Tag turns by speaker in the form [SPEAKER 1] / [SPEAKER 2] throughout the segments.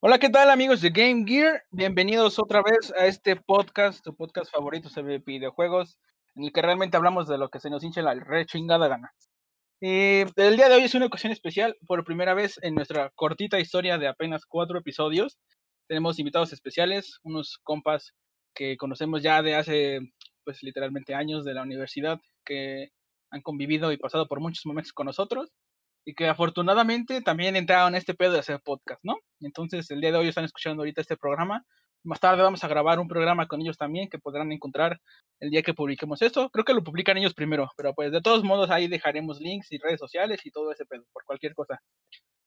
[SPEAKER 1] Hola, ¿qué tal amigos de Game Gear? Bienvenidos otra vez a este podcast, tu podcast favorito sobre videojuegos, en el que realmente hablamos de lo que se nos hincha la re chingada gana. Eh, el día de hoy es una ocasión especial, por primera vez en nuestra cortita historia de apenas cuatro episodios. Tenemos invitados especiales, unos compas que conocemos ya de hace, pues literalmente años de la universidad, que han convivido y pasado por muchos momentos con nosotros y que afortunadamente también entraron en este pedo de hacer podcast, ¿no? Entonces el día de hoy están escuchando ahorita este programa. Más tarde vamos a grabar un programa con ellos también que podrán encontrar el día que publiquemos esto. Creo que lo publican ellos primero, pero pues de todos modos ahí dejaremos links y redes sociales y todo ese pedo por cualquier cosa.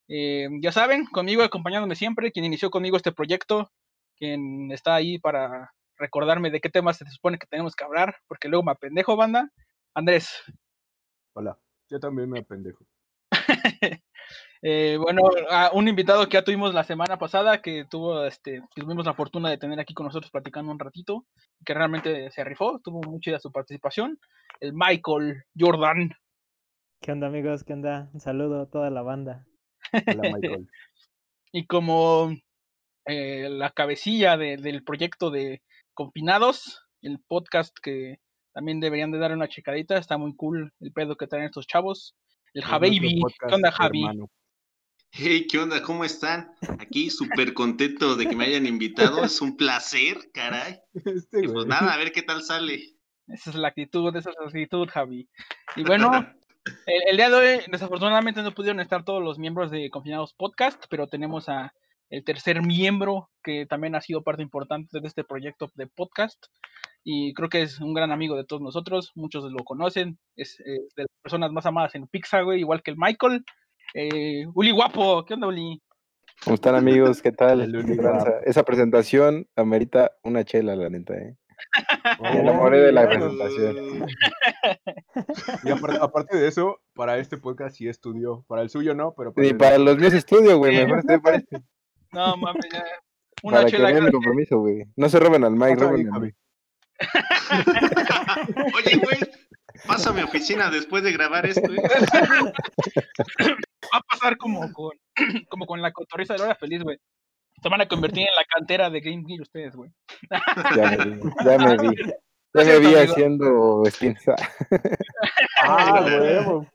[SPEAKER 1] Eh, ya saben, conmigo acompañándome siempre, quien inició conmigo este proyecto, quien está ahí para recordarme de qué temas se supone que tenemos que hablar, porque luego me apendejo, banda. Andrés.
[SPEAKER 2] Hola, yo también me apendejo.
[SPEAKER 1] Eh, bueno, a un invitado que ya tuvimos la semana pasada, que tuvo, este, tuvimos la fortuna de tener aquí con nosotros platicando un ratito, que realmente se rifó, tuvo mucha su participación, el Michael Jordan.
[SPEAKER 3] ¿Qué onda amigos? ¿Qué onda? Un saludo a toda la banda.
[SPEAKER 2] Hola, Michael.
[SPEAKER 1] y como eh, la cabecilla del proyecto de Confinados, el podcast que también deberían de dar una checadita, está muy cool el pedo que traen estos chavos. El Javi, ¿qué onda Javi?
[SPEAKER 4] Hey, ¿qué onda? ¿Cómo están? Aquí súper contento de que me hayan invitado. Es un placer, caray. Este y pues nada, a ver qué tal sale.
[SPEAKER 1] Esa es la actitud, esa es la actitud, Javi. Y bueno, el, día de hoy, desafortunadamente no pudieron estar todos los miembros de Confinados Podcast, pero tenemos a el tercer miembro que también ha sido parte importante de este proyecto de podcast. Y creo que es un gran amigo de todos nosotros, muchos lo conocen, es eh, de las personas más amadas en Pixar, güey, igual que el Michael. Eh, Uli Guapo, ¿qué onda, Uli?
[SPEAKER 5] ¿Cómo están amigos? ¿Qué tal? Esa presentación amerita una chela, la neta, ¿eh? Me enamoré de la presentación.
[SPEAKER 2] Y aparte, de eso, para este podcast sí estudió. Para el suyo no, pero
[SPEAKER 5] para, para los míos estudio, güey. Mejor te parece.
[SPEAKER 1] No, mames, ya.
[SPEAKER 5] Una para chela que vean mi compromiso, güey. No se roben al Mike, roben a mí.
[SPEAKER 4] Oye, güey, pasa a mi oficina después de grabar esto. ¿eh?
[SPEAKER 1] Va a pasar como con, como con la cotorriza de la hora feliz, güey. Se van a convertir en la cantera de Game Gear ustedes, güey.
[SPEAKER 5] Ya me vi, ya me vi. Ya me vi haciendo espinza.
[SPEAKER 2] Ah, güey.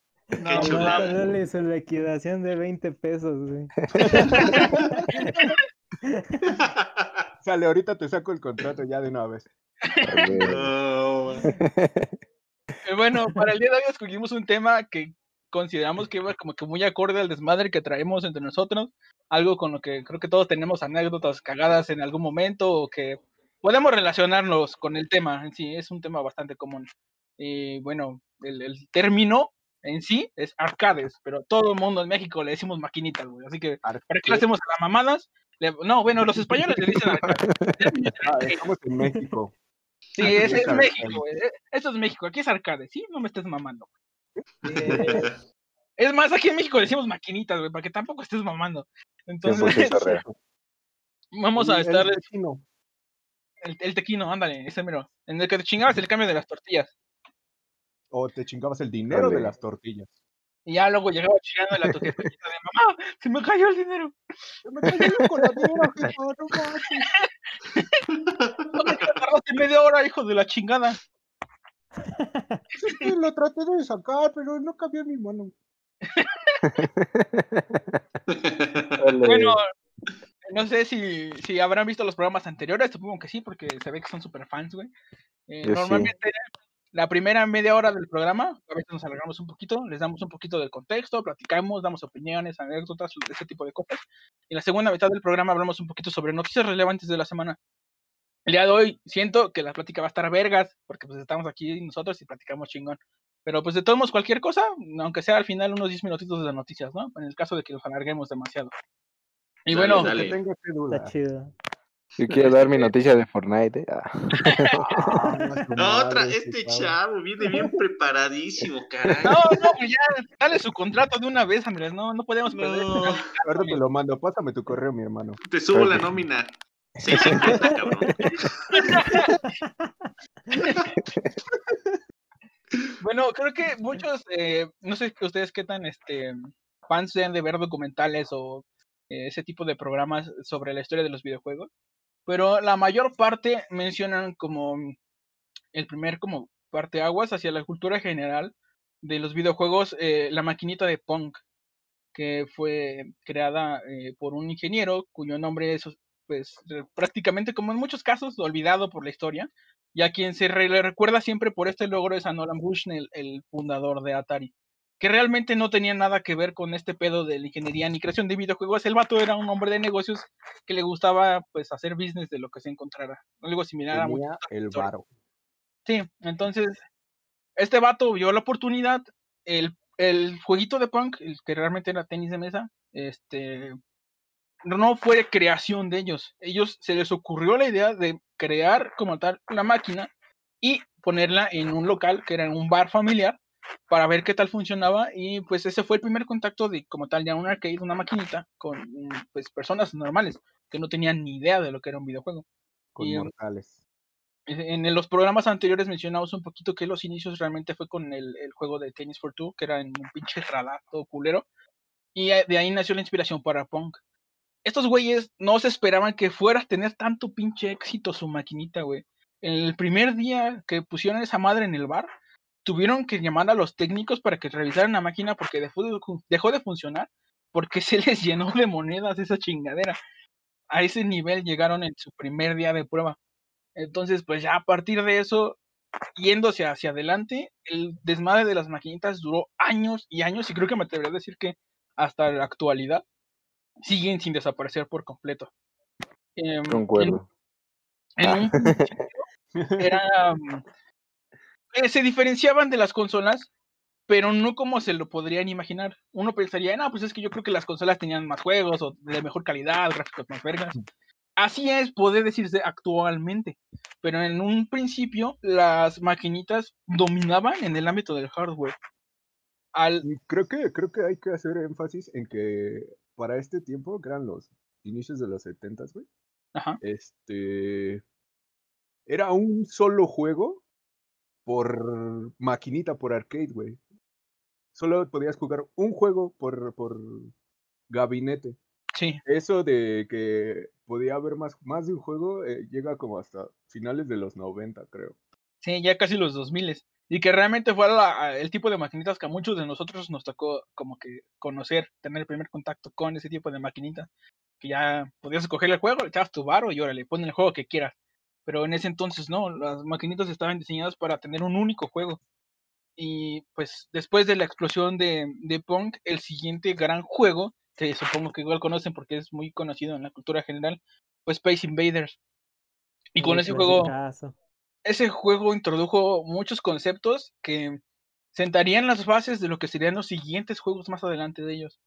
[SPEAKER 3] No, no, su liquidación de 20 pesos, güey.
[SPEAKER 2] Sale, ahorita te saco el contrato ya de una vez.
[SPEAKER 1] Eh, bueno, para el día de hoy escogimos un tema que consideramos que iba como que muy acorde al desmadre que traemos entre nosotros, algo con lo que creo que todos tenemos anécdotas cagadas en algún momento o que podemos relacionarnos con el tema en sí, es un tema bastante común. Y bueno, el, término en sí es arcades, pero todo el mundo en México le decimos maquinitas, güey. Así que, ¿para qué le hacemos a las mamadas? no, bueno, los españoles le dicen arcades.
[SPEAKER 2] Ah, estamos en México.
[SPEAKER 1] Sí, ese es, México, eh, Eso es México, aquí es arcade, ¿sí? No me estés mamando. Eh, es más, aquí en México decimos maquinitas, güey, para que tampoco estés mamando. Entonces, vamos a estar. El tequino. El, tequino, ándale, ese mero. En el que te chingabas el cambio de las tortillas.
[SPEAKER 2] O te chingabas el dinero de las tortillas.
[SPEAKER 1] Y ya luego llegaba chingando la tortilla de mamá, se me cayó el dinero. Se me cayó el dinero, no tardaste media hora, hijo de la chingada.
[SPEAKER 2] Sí, lo traté de sacar, pero no cabía mi mano.
[SPEAKER 1] bueno, no sé si, si habrán visto los programas anteriores, supongo que sí, porque se ve que son super fans, güey. Eh, normalmente la primera media hora del programa, a veces nos alargamos un poquito, les damos un poquito del contexto, platicamos, damos opiniones, anécdotas, ese tipo de cosas. Y la segunda mitad del programa hablamos un poquito sobre noticias relevantes de la semana. El día de hoy siento que la plática va a estar vergas, porque pues estamos aquí nosotros y platicamos chingón. Pero pues de todos modos, cualquier cosa, aunque sea al final unos 10 minutitos de noticias, ¿no? En el caso de que nos alarguemos demasiado. Y bueno,
[SPEAKER 2] dale. tengo duda.
[SPEAKER 3] Está chido.
[SPEAKER 5] Yo quiero dar mi noticia de Fortnite. ¿eh? Ah.
[SPEAKER 4] no, otra, este chavo viene bien preparadísimo, caray.
[SPEAKER 1] No, no, pues ya, dale su contrato de una vez, Andrés, no, no podemos perder.
[SPEAKER 2] Ahora te lo mando, pásame tu correo, mi hermano.
[SPEAKER 4] Te subo la nómina. Sí,
[SPEAKER 1] bueno, creo que muchos, eh, no sé ustedes qué tan este, fans sean de ver documentales o eh, ese tipo de programas sobre la historia de los videojuegos, pero la mayor parte mencionan como el primer como parte aguas hacia la cultura general de los videojuegos, eh, la maquinita de Pong, que fue creada por un ingeniero cuyo nombre es pues prácticamente como en muchos casos olvidado por la historia, y a quien se le recuerda siempre por este logro es a Nolan Bushnell, el fundador de Atari que realmente no tenía nada que ver con este pedo de la ingeniería ni creación de videojuegos. El vato era un hombre de negocios que le gustaba pues hacer business de lo que se encontrara. Algo similar a
[SPEAKER 2] Tenía el varo.
[SPEAKER 1] Sí, entonces este vato vio la oportunidad, el, el jueguito de punk, el que realmente era tenis de mesa, este no fue creación de ellos. Ellos se les ocurrió la idea de crear como tal una máquina y ponerla en un local que era un bar familiar para ver qué tal funcionaba y pues ese fue el primer contacto de como tal ya un arcade, una maquinita con pues personas normales que no tenían ni idea de lo que era un videojuego.
[SPEAKER 2] Con mortales.
[SPEAKER 1] En, los programas anteriores mencionamos un poquito que los inicios realmente fue con el, juego de Tennis for Two, que era en un pinche radar todo culero. Y de ahí nació la inspiración para Punk. Estos güeyes no se esperaban que fuera a tener tanto pinche éxito su maquinita, güey. El primer día que pusieron esa madre en el bar, tuvieron que llamar a los técnicos para que revisaran la máquina porque dejó de, dejó de funcionar, porque se les llenó de monedas esa chingadera. A ese nivel llegaron en su primer día de prueba. Entonces, pues ya a partir de eso, yéndose hacia adelante, el desmadre de las maquinitas duró años y años, y creo que me atrevería a decir que hasta la actualidad siguen sin desaparecer por completo.
[SPEAKER 5] Eh, Concuerdo.
[SPEAKER 1] En, un era mm, eh, se diferenciaban de las consolas, pero no como se lo podrían imaginar. Uno pensaría, no, pues es que yo creo que las consolas tenían más juegos o de mejor calidad, gráficos más vergas. Así es, puede decirse actualmente, pero en un principio las maquinitas dominaban en el ámbito del hardware.
[SPEAKER 2] Al... Creo que, creo que hay que hacer énfasis en que para este tiempo, que eran los inicios de los 70, güey, este era un solo juego por maquinita, por arcade, güey. Solo podías jugar un juego por, por gabinete.
[SPEAKER 1] Sí.
[SPEAKER 2] Eso de que podía haber más, más de un juego eh, llega como hasta finales de los 90, creo.
[SPEAKER 1] Sí, ya casi los 2000. Y que realmente fue el tipo de maquinitas que a muchos de nosotros nos tocó como que conocer, tener el primer contacto con ese tipo de maquinita. Que ya podías escoger el juego, le echabas tu barro y órale, pon el juego que quieras pero en ese entonces no, las maquinitas estaban diseñadas para tener un único juego. Y pues después de la explosión de, de Punk, el siguiente gran juego, que supongo que igual conocen porque es muy conocido en la cultura general, fue Space Invaders. Y con ese juego, ese juego introdujo muchos conceptos que sentarían las bases de lo que serían los siguientes juegos más adelante de ellos.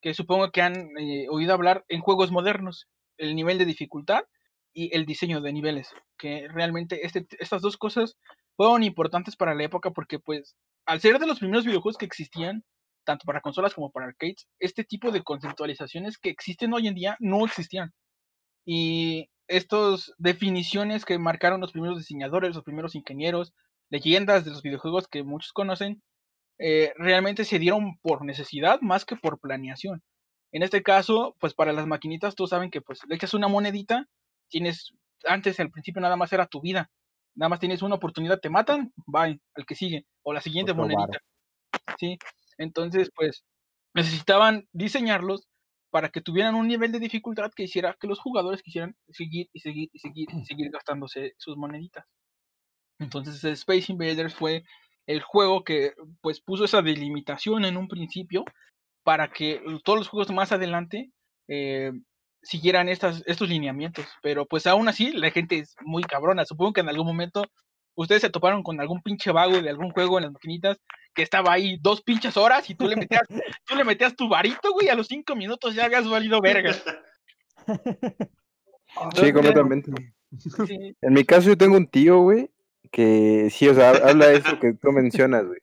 [SPEAKER 1] Que supongo que han eh, oído hablar en juegos modernos. El nivel de dificultad y el diseño de niveles, que realmente este, estas dos cosas fueron importantes para la época porque pues al ser de los primeros videojuegos que existían, tanto para consolas como para arcades, este tipo de conceptualizaciones que existen hoy en día no existían. Y estas definiciones que marcaron los primeros diseñadores, los primeros ingenieros, leyendas de los videojuegos que muchos conocen, eh, realmente se dieron por necesidad más que por planeación. En este caso, pues para las maquinitas, tú saben que pues le echas una monedita tienes, antes al principio nada más era tu vida, nada más tienes una oportunidad, te matan, bye, al que sigue, o la siguiente monedita. ¿sí? Entonces, pues, necesitaban diseñarlos para que tuvieran un nivel de dificultad que hiciera que los jugadores quisieran seguir y seguir y seguir y seguir gastándose sus moneditas. Entonces, Space Invaders fue el juego que pues puso esa delimitación en un principio para que todos los juegos más adelante eh, siguieran estas, estos lineamientos. Pero pues aún así, la gente es muy cabrona. Supongo que en algún momento ustedes se toparon con algún pinche vago de algún juego en las maquinitas que estaba ahí dos pinches horas y tú le metías, tú le metías tu varito, güey, a los cinco minutos ya habías valido verga.
[SPEAKER 5] Sí, completamente. En mi caso yo tengo un tío, güey, que sí, o sea, habla eso que tú mencionas, güey.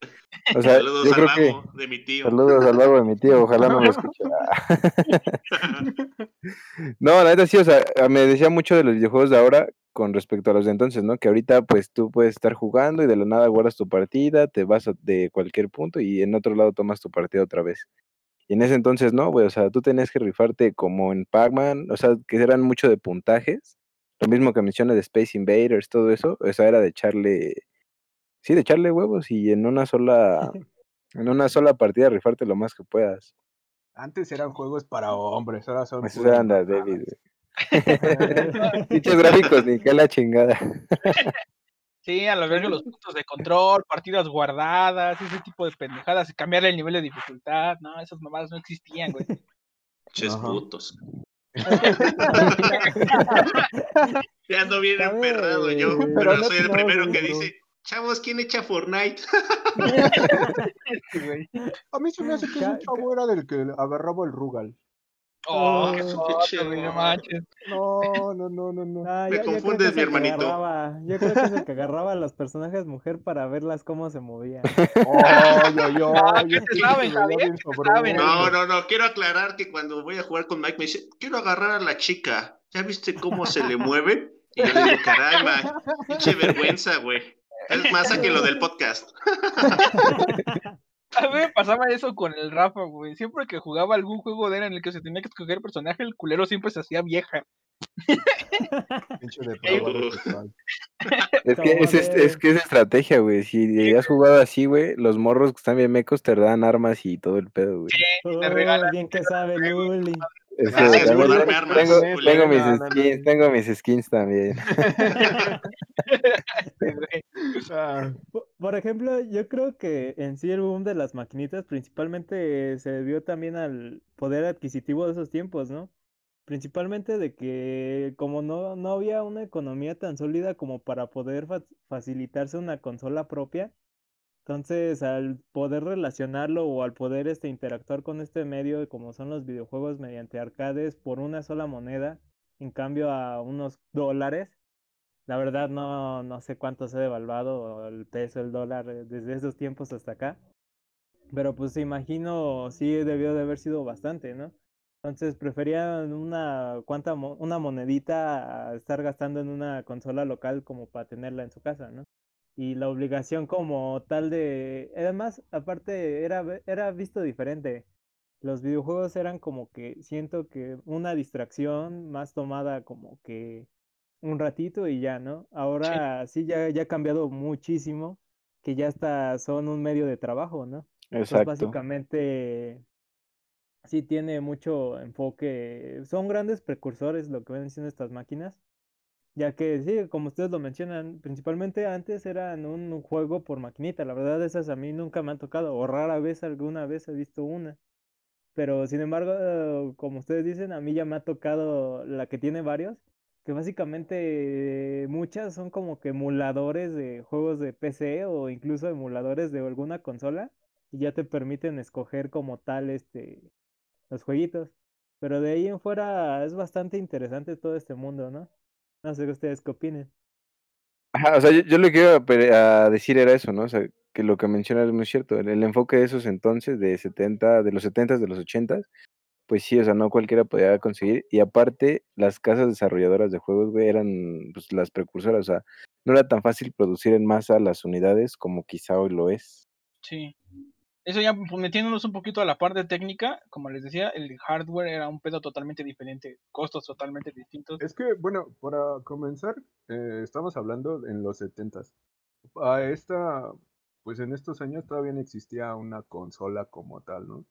[SPEAKER 5] O sea,
[SPEAKER 4] saludos
[SPEAKER 5] yo
[SPEAKER 4] al
[SPEAKER 5] creo
[SPEAKER 4] de mi tío.
[SPEAKER 5] Saludos al lado de mi tío, ojalá no me escuche. no, la neta sí, o sea, me decía mucho de los videojuegos de ahora con respecto a los de entonces, ¿no? Que ahorita pues tú puedes estar jugando y de la nada guardas tu partida, te vas de cualquier punto y en otro lado tomas tu partida otra vez. Y en ese entonces no, güey, o sea, tú tenías que rifarte como en Pac-Man, o sea, que eran mucho de puntajes. Lo mismo que mencionas de Space Invaders, todo eso, o sea, era de echarle, sí, de echarle huevos y en una sola, en una sola partida rifarte lo más que puedas.
[SPEAKER 2] Antes eran juegos para hombres, ahora son.
[SPEAKER 5] Eso anda, David. Dichos gráficos, ni que la chingada.
[SPEAKER 1] Sí, a lo largo los puntos de control, partidas guardadas, ese tipo de pendejadas, cambiar el nivel de dificultad, no, esas mamadas no existían, güey.
[SPEAKER 4] Ches putos. ya ando bien emperrado yo, pero no soy el primero que dice, chavos, ¿quién echa Fortnite?
[SPEAKER 2] a mí se me hace que ese chavo era del que agarraba el Rugal.
[SPEAKER 1] Oh, qué pinche,
[SPEAKER 2] no, no, no, no, no.
[SPEAKER 4] Me confundes, mi hermanito.
[SPEAKER 3] yo creo que es el que agarraba a los personajes mujer para verlas cómo se movían.
[SPEAKER 2] Oh, yo, yo,
[SPEAKER 4] No, no, no, quiero aclarar que cuando voy a jugar con Mike me dice, quiero agarrar a la chica. ¿Ya viste cómo se le mueve? Y yo le digo, caray, pinche vergüenza, güey. Es más que lo del podcast.
[SPEAKER 1] A mí me pasaba eso con el Rafa, güey. Siempre que jugaba algún juego de era en el que se tenía que escoger personaje, el culero siempre se hacía vieja.
[SPEAKER 5] es, que es, es, que es estrategia, güey. Si has jugado así, güey, los morros que están bien mecos te dan armas y todo el pedo, güey.
[SPEAKER 1] Sí, te regalan.
[SPEAKER 3] Bien que sabe, Luli.
[SPEAKER 5] Tengo, mis skins, tengo mis skins también.
[SPEAKER 3] Ah. Por ejemplo, yo creo que en sí el boom de las maquinitas principalmente se debió también al poder adquisitivo de esos tiempos, ¿no? Principalmente de que como no, no había una economía tan sólida como para poder facilitarse una consola propia, entonces, al poder relacionarlo o al poder este, interactuar con este medio, como son los videojuegos mediante arcades, por una sola moneda, en cambio a unos dólares, la verdad no, no sé cuánto se ha devaluado el peso, el dólar, eh, desde esos tiempos hasta acá. Pero pues imagino, sí debió de haber sido bastante, ¿no? Entonces preferían una, cuánta, una monedita a estar gastando en una consola local como para tenerla en su casa, ¿no? Y la obligación como tal de... Además, aparte, era, era visto diferente. Los videojuegos eran como que siento que una distracción más tomada como que un ratito y ya, ¿no? Ahora sí, ya, ya ha cambiado muchísimo, que ya hasta son un medio de trabajo, ¿no?
[SPEAKER 5] Exacto.
[SPEAKER 3] básicamente sí tiene mucho enfoque, son grandes precursores lo que ven siendo estas máquinas ya que sí, como ustedes lo mencionan, principalmente antes eran un juego por maquinita. La verdad, esas a mí nunca me han tocado, o rara vez alguna vez he visto una. Pero sin embargo, como ustedes dicen, a mí ya me ha tocado la que tiene varios, que básicamente muchas son como que emuladores de juegos de PC o incluso emuladores de alguna consola y ya te permiten escoger como tal este los jueguitos. Pero de ahí en fuera es bastante interesante todo este mundo, ¿no? No sé ustedes qué opinen.
[SPEAKER 5] Ajá, o sea, yo, lo que iba a decir era eso, ¿no? O sea, que lo que mencionas es muy cierto. El, enfoque de esos entonces, de 70, de los 70, de los 80, pues sí, o sea, no cualquiera podía conseguir. Y aparte, las casas desarrolladoras de juegos, güey, eran pues, las precursoras. O sea, no era tan fácil producir en masa las unidades como quizá hoy lo es.
[SPEAKER 1] Sí. Eso ya pues, metiéndonos un poquito a la parte técnica, como les decía, el hardware era un pedo totalmente diferente, costos totalmente distintos.
[SPEAKER 2] Es que, bueno, para comenzar, eh, estamos hablando en los 70s. A esta, pues en estos años todavía no existía una consola como tal, ¿no?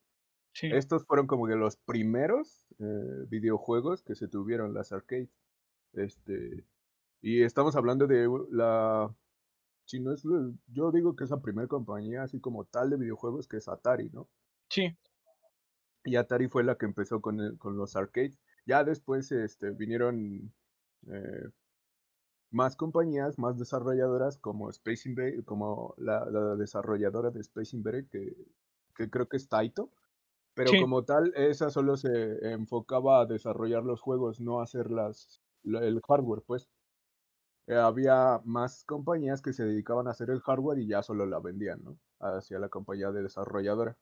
[SPEAKER 2] Sí. Estos fueron como que los primeros eh, videojuegos que se tuvieron, las arcades. Este, y estamos hablando de la si no es, yo digo que es la primera compañía así como tal de videojuegos que es Atari, ¿no?
[SPEAKER 1] Sí.
[SPEAKER 2] Y Atari fue la que empezó con, con los arcades. Ya después este, vinieron eh, más compañías, más desarrolladoras como Space Invader, como la, desarrolladora de Space Invader, que, que creo que es Taito. Pero como tal, esa solo se enfocaba a desarrollar los juegos, no hacer las, el hardware, pues. Eh, había más compañías que se dedicaban a hacer el hardware y ya solo la vendían, ¿no? Hacia la compañía de desarrolladora.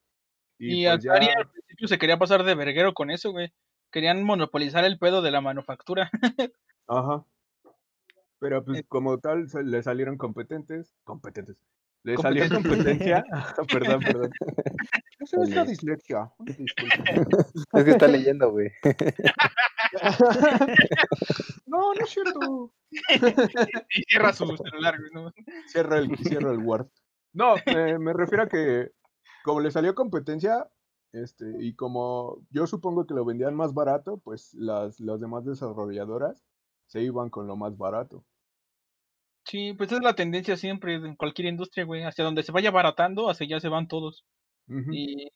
[SPEAKER 1] Y, pues Atari al principio se quería pasar de verguero con eso, güey. Querían monopolizar el pedo de la manufactura.
[SPEAKER 2] Ajá. Pero pues como tal le salieron competentes, competentes, Le salió competencia. perdón, perdón. Eso es la dislexia.
[SPEAKER 5] Es que está leyendo, güey.
[SPEAKER 2] no, no es cierto.
[SPEAKER 1] y cierra su celular, güey. ¿no?
[SPEAKER 2] Cierra el, cierra el Word. No, me refiero a que como le salió competencia, este, y como yo supongo que lo vendían más barato, pues las, las demás desarrolladoras se iban con lo más barato.
[SPEAKER 1] Sí, pues es la tendencia siempre en cualquier industria, güey. Hacia donde se vaya baratando, hacia allá se van todos. Y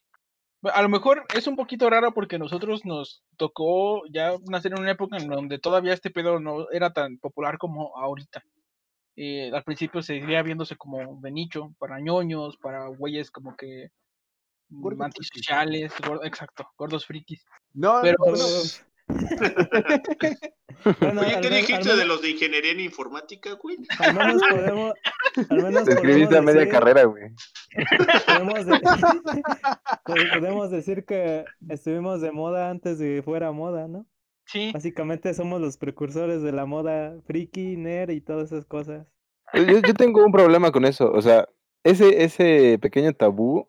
[SPEAKER 1] a lo mejor es un poquito raro porque nosotros nos tocó ya nacer en una época en donde todavía este pedo no era tan popular como ahorita. Eh, al principio seguía viéndose como de nicho, para ñoños, para güeyes como que antisociales, exacto, gordos frikis.
[SPEAKER 2] No, pero
[SPEAKER 4] bueno, Oye, ¿qué dijiste de los de ingeniería en informática, güey?
[SPEAKER 3] Al menos podemos. Al menos
[SPEAKER 5] Te escribiste a media carrera, güey.
[SPEAKER 3] Podemos, pues, podemos decir que estuvimos de moda antes de que fuera moda, ¿no?
[SPEAKER 1] Sí.
[SPEAKER 3] Básicamente somos los precursores de la moda friki, nerd y todas esas cosas.
[SPEAKER 5] Yo, yo tengo un problema con eso. O sea, ese, ese pequeño tabú,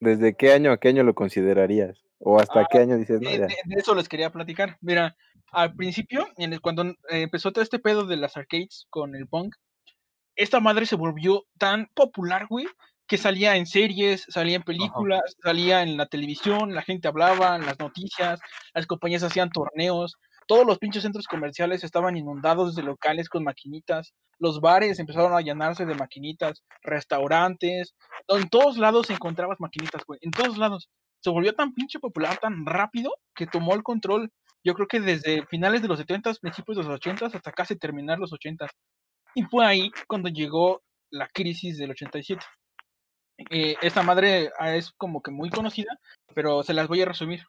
[SPEAKER 5] ¿desde qué año a qué año lo considerarías? ¿O hasta qué ah, año dices, no,
[SPEAKER 1] de, eso les quería platicar. Mira, al principio, cuando empezó todo este pedo de las arcades con el punk, esta madre se volvió tan popular, güey, que salía en series, salía en películas, salía en la televisión, la gente hablaba, en las noticias, las compañías hacían torneos, todos los pinches centros comerciales estaban inundados de locales con maquinitas, los bares empezaron a llenarse de maquinitas, restaurantes, en todos lados encontrabas maquinitas, güey, en todos lados se volvió tan pinche popular tan rápido que tomó el control, yo creo que desde finales de los 70, principios de los 80 hasta casi terminar los 80. Y fue ahí cuando llegó la crisis del 87. Eh, esta madre ah, es como que muy conocida, pero se las voy a resumir.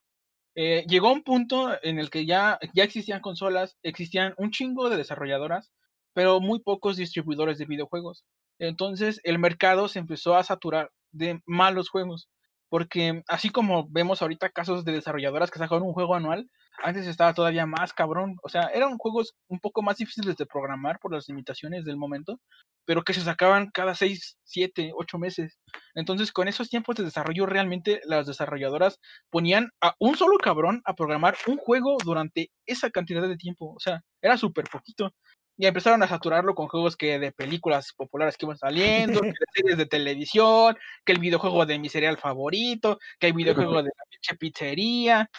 [SPEAKER 1] Eh, llegó un punto en el que ya, ya existían consolas, existían un chingo de desarrolladoras, pero muy pocos distribuidores de videojuegos. Entonces el mercado se empezó a saturar de malos juegos porque así como vemos ahorita casos de desarrolladoras que sacan un juego anual, antes estaba todavía más cabrón, o sea, eran juegos un poco más difíciles de programar por las limitaciones del momento, pero que se sacaban cada 6, 7, 8 meses. Entonces, con esos tiempos de desarrollo, realmente las desarrolladoras ponían a un solo cabrón a programar un juego durante esa cantidad de tiempo, o sea, era súper poquito y empezaron a saturarlo con juegos que de películas populares que iban saliendo, que de series de televisión, que el videojuego de mi serial favorito, que el videojuego de la pinche pizzería.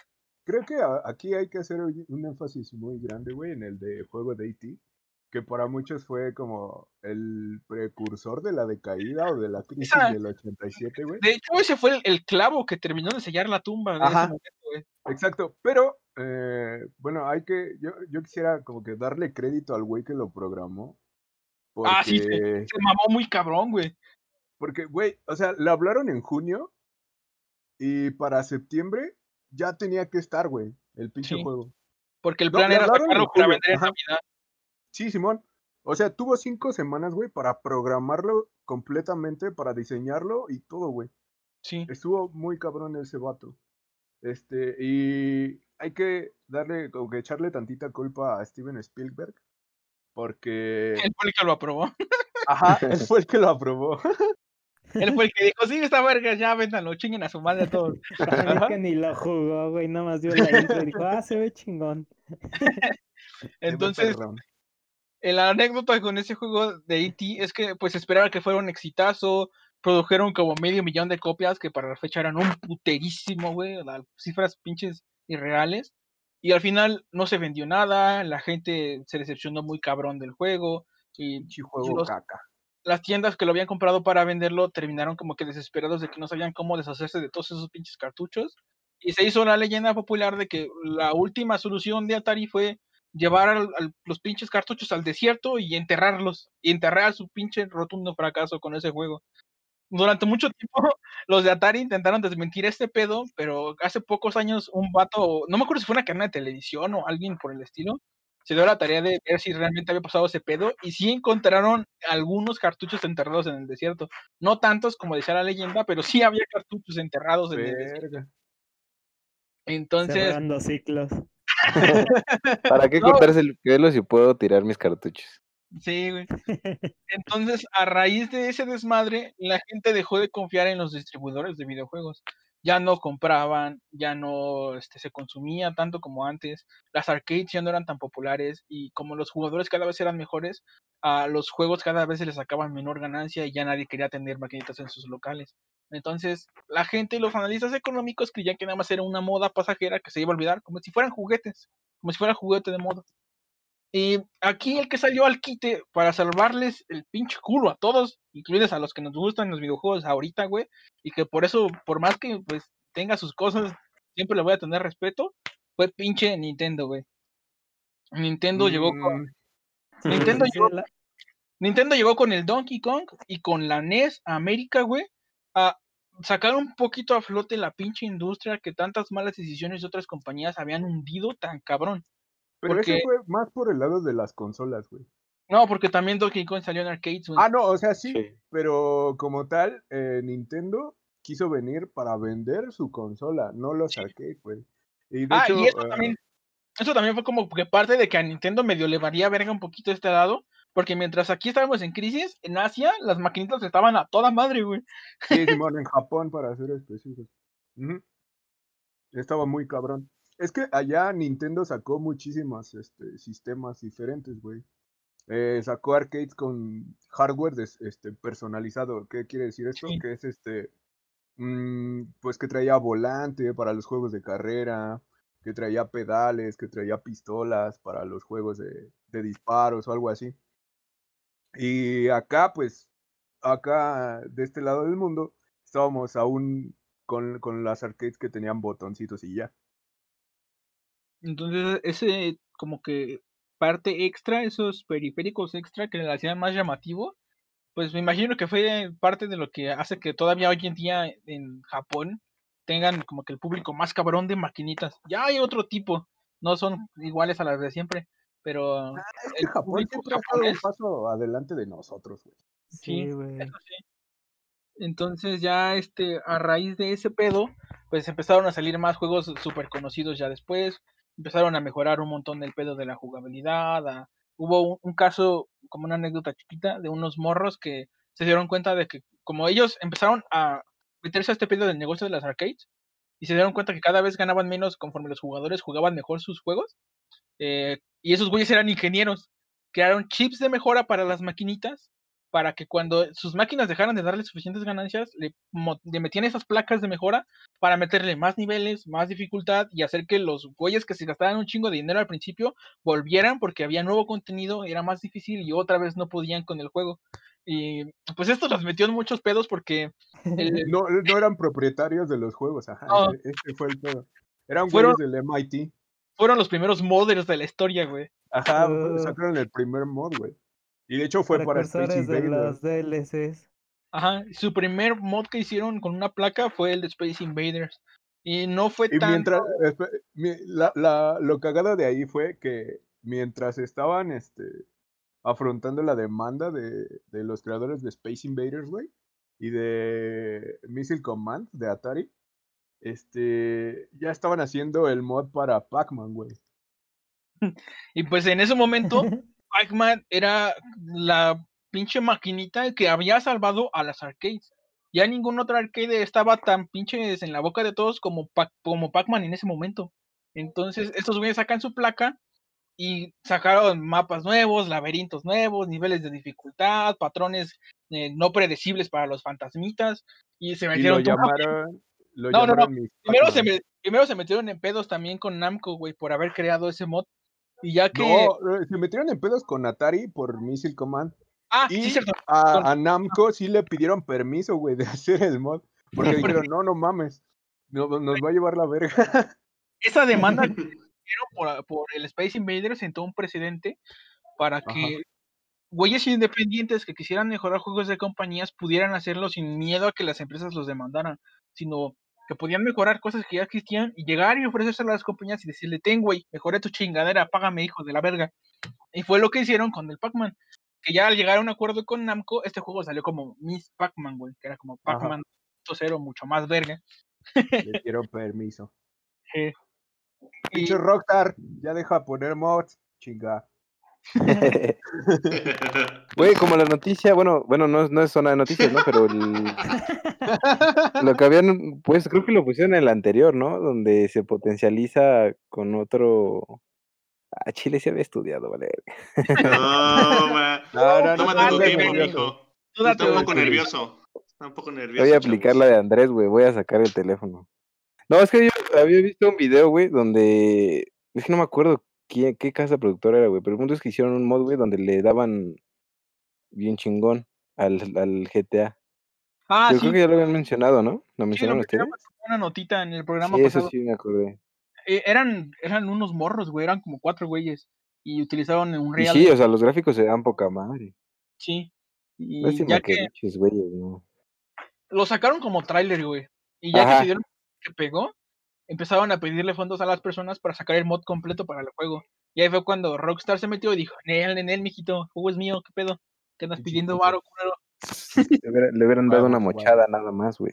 [SPEAKER 2] Creo que aquí hay que hacer un énfasis muy grande, güey, en el de juego de E.T., que para muchos fue como el precursor de la decaída o de la crisis del 87, güey.
[SPEAKER 1] De hecho, ese fue el, clavo que terminó de sellar la tumba de ese momento, güey.
[SPEAKER 2] Exacto, pero eh, bueno, hay que, yo, yo quisiera como que darle crédito al güey que lo programó.
[SPEAKER 1] Ah, sí, se, mamó muy cabrón, güey.
[SPEAKER 2] Porque, güey, o sea, le hablaron en junio y para septiembre ya tenía que estar, güey, el pinche juego.
[SPEAKER 1] Porque el plan era sacarlo para vender en Navidad.
[SPEAKER 2] Sí, Simón. O sea, tuvo cinco semanas, güey, para programarlo completamente, para diseñarlo y todo, güey.
[SPEAKER 1] Sí.
[SPEAKER 2] Estuvo muy cabrón ese vato. Este, y hay que darle, como que echarle tantita culpa a Steven Spielberg, porque...
[SPEAKER 1] Él fue el que lo aprobó.
[SPEAKER 2] Ajá, él fue el que lo aprobó.
[SPEAKER 1] Él fue el que dijo, sí, esta verga, ya véndanlo, chinguen a su madre a todos.
[SPEAKER 3] Es que ni lo jugó, güey, nada más dio la intro y dijo, ah, se ve chingón.
[SPEAKER 1] Entonces, la anécdota con ese juego de E.T. es que, pues, esperaba que fuera un exitazo, produjeron como medio millón de copias, que para la fecha eran un puterísimo, güey, las cifras pinches irreales. Y al final no se vendió nada, la gente se decepcionó muy cabrón del juego. Y
[SPEAKER 2] juego caca.
[SPEAKER 1] Las tiendas que lo habían comprado para venderlo terminaron como que desesperados de que no sabían cómo deshacerse de todos esos pinches cartuchos. Y se hizo la leyenda popular de que la última solución de Atari fue llevar a los pinches cartuchos al desierto y enterrarlos. Y enterrar su pinche rotundo fracaso con ese juego durante mucho tiempo los de Atari intentaron desmentir este pedo, pero hace pocos años un vato, no me acuerdo si fue una cadena de televisión o alguien por el estilo, se dio la tarea de ver si realmente había pasado ese pedo y sí encontraron algunos cartuchos enterrados en el desierto. No tantos como decía la leyenda, pero sí había cartuchos enterrados en el desierto. Entonces...
[SPEAKER 3] Cerrando ciclos.
[SPEAKER 5] ¿Para qué cortarse el pelo si puedo tirar mis cartuchos?
[SPEAKER 1] Sí, güey. Entonces, a raíz de ese desmadre, la gente dejó de confiar en los distribuidores de videojuegos. Ya no compraban, ya no este, se consumía tanto como antes, las arcades ya no eran tan populares y como los jugadores cada vez eran mejores, a los juegos cada vez se les sacaban menor ganancia y ya nadie quería tener maquinitas en sus locales. Entonces, la gente y los analistas económicos creían que nada más era una moda pasajera que se iba a olvidar, como si fueran juguetes, como si fuera juguete de moda. Y aquí el que salió al quite para salvarles el pinche culo a todos, incluidos a los que nos gustan los videojuegos ahorita, güey, y que por eso, por más que pues tenga sus cosas, siempre le voy a tener respeto, fue pinche Nintendo, güey. Nintendo llegó con... Mm. Nintendo llegó... Nintendo llegó con el Donkey Kong y con la NES América, güey, a sacar un poquito a flote la pinche industria que tantas malas decisiones de otras compañías habían hundido tan cabrón.
[SPEAKER 2] Pero eso fue más por el lado de las consolas, güey.
[SPEAKER 1] No, porque también Donkey Kong salió en arcades,
[SPEAKER 2] güey. Ah, no, o sea, sí, pero como tal, eh, Nintendo quiso venir para vender su consola, no los arcades, güey.
[SPEAKER 1] Y ah, y eso, ah también, eso también fue como que parte de que a Nintendo medio le varía verga un poquito este lado, porque mientras aquí estábamos en crisis, en Asia las maquinitas estaban a toda madre, güey.
[SPEAKER 2] Sí, Simón, en Japón, para ser específicos. Estaba muy cabrón. Es que allá Nintendo sacó muchísimos este, sistemas diferentes, güey. Eh, sacó arcades con hardware este, personalizado. ¿Qué quiere decir esto? Que es este, mm, pues que traía volante para los juegos de carrera, que traía pedales, que traía pistolas para los juegos de, de disparos o algo así. Y acá, pues, acá de este lado del mundo, estábamos aún con, con las arcades que tenían botoncitos y ya.
[SPEAKER 1] Entonces, ese como que parte extra, esos periféricos extra que le hacían más llamativo, pues me imagino que fue parte de lo que hace que todavía hoy en día en Japón tengan como que el público más cabrón de maquinitas. Ya hay otro tipo, no son iguales a las de siempre, pero
[SPEAKER 2] ah, el Japón siempre ha un paso adelante de nosotros, güey.
[SPEAKER 1] Sí, güey. Entonces ya este a raíz de ese pedo, pues empezaron a salir más juegos súper conocidos ya después empezaron a mejorar un montón el pedo de la jugabilidad. hubo un, caso, como una anécdota chiquita, de unos morros que se dieron cuenta de que como ellos empezaron a meterse a este pedo del negocio de las arcades y se dieron cuenta que cada vez ganaban menos conforme los jugadores jugaban mejor sus juegos. Eh, y esos güeyes eran ingenieros, crearon chips de mejora para las maquinitas para que cuando sus máquinas dejaran de darle suficientes ganancias, le, metían esas placas de mejora para meterle más niveles, más dificultad y hacer que los güeyes que se gastaban un chingo de dinero al principio volvieran porque había nuevo contenido, era más difícil y otra vez no podían con el juego. Y pues esto los metió en muchos pedos porque...
[SPEAKER 2] no, no eran propietarios de los juegos, ajá, este fue el pedo. Eran güeyes del MIT.
[SPEAKER 1] Fueron los primeros modders de la historia, güey.
[SPEAKER 2] Ajá, uh. sacaron el primer mod, güey. Y de hecho fue para Space
[SPEAKER 3] de los DLCs.
[SPEAKER 1] Ajá, su primer mod que hicieron con una placa fue el de Space Invaders. Y no fue
[SPEAKER 2] y Mientras, la, la, lo cagado de ahí fue que mientras estaban este, afrontando la demanda de, de los creadores de Space Invaders, güey, y de Missile Command de Atari, este, ya estaban haciendo el mod para Pac-Man, güey.
[SPEAKER 1] Y pues en ese momento Pac-Man era la pinche maquinita que había salvado a las arcades. Ya ningún otro arcade estaba tan pinches en la boca de todos como, Pac como Pac-Man en ese momento. Entonces, estos güeyes sacan su placa y sacaron mapas nuevos, laberintos nuevos, niveles de dificultad, patrones eh, no predecibles para los fantasmitas y se metieron. no, no, no. Primero se, primero se metieron en pedos también con Namco, güey, por haber creado ese mod y ya que.
[SPEAKER 2] No, eh, se metieron en pedos con Atari por Missile Command.
[SPEAKER 1] Ah, sí, cierto.
[SPEAKER 2] A, Namco sí le pidieron permiso, güey, de hacer el mod. Porque dijeron, no, no mames, nos va a llevar la verga.
[SPEAKER 1] Esa demanda que por, por el Space Invaders sentó un precedente para que güeyes independientes que quisieran mejorar juegos de compañías pudieran hacerlo sin miedo a que las empresas los demandaran, sino que podían mejorar cosas que ya existían y llegar y ofrecerse a las compañías y decirle, ten, güey, mejoré tu chingadera, págame, hijo de la verga. Y fue lo que hicieron con el Pac-Man. Que ya al llegar a un acuerdo con Namco, este juego salió como Miss Pac-Man, güey, que era como Pac-Man 2.0, mucho más verga.
[SPEAKER 2] Le quiero permiso. Sí. Rockstar, ya deja poner mods, chinga.
[SPEAKER 5] Güey, como la noticia, bueno, bueno, no, no es zona de noticias, ¿no? Pero lo que habían, pues creo que lo pusieron en el anterior, ¿no? Donde se potencializa con otro. Ah, Chile se había estudiado, vale.
[SPEAKER 4] No, man. No, no, Tómate tu tiempo, mijo. Está un poco nervioso. Está un poco nervioso.
[SPEAKER 5] Voy a aplicar la de Andrés, güey. Voy a sacar el teléfono. No, es que yo había visto un video, güey, donde. Es que no me acuerdo qué, qué casa productora era, güey. Pero el punto es que hicieron un mod, güey, donde le daban bien chingón al, al GTA. Ah, Yo sí. creo que ya lo habían mencionado, ¿no? ¿Lo mencionaron
[SPEAKER 1] sí, Una notita en el programa
[SPEAKER 5] sí, Eso sí me acordé.
[SPEAKER 1] Eh, eran, eran unos morros, güey, eran como cuatro güeyes. Y utilizaban un real.
[SPEAKER 5] sí, o sea, los gráficos se dan poca madre.
[SPEAKER 1] Sí. Y ya que,
[SPEAKER 5] güeyes, no.
[SPEAKER 1] Lo sacaron como tráiler, güey. Y ya que se dieron que pegó, empezaron a pedirle fondos a las personas para sacar el mod completo para el juego. Y ahí fue cuando Rockstar se metió y dijo, Nel, Nel, mijito, juego es mío, ¿qué pedo? ¿Qué andas pidiendo varo, culero?
[SPEAKER 5] Le, hubieran dado una mochada nada más, güey.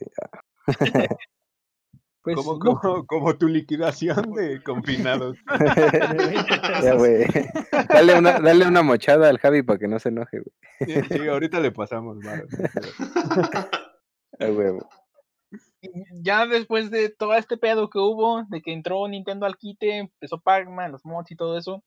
[SPEAKER 2] Pues, como, como, como, tu liquidación de confinados.
[SPEAKER 5] ya, güey. Dale una, dale una mochada al Javi para que no se enoje,
[SPEAKER 2] güey. Sí, ahorita le pasamos, varo.
[SPEAKER 5] güey
[SPEAKER 1] ya después de todo este pedo que hubo, de que entró Nintendo al quite, empezó Pac-Man, los mods y todo eso,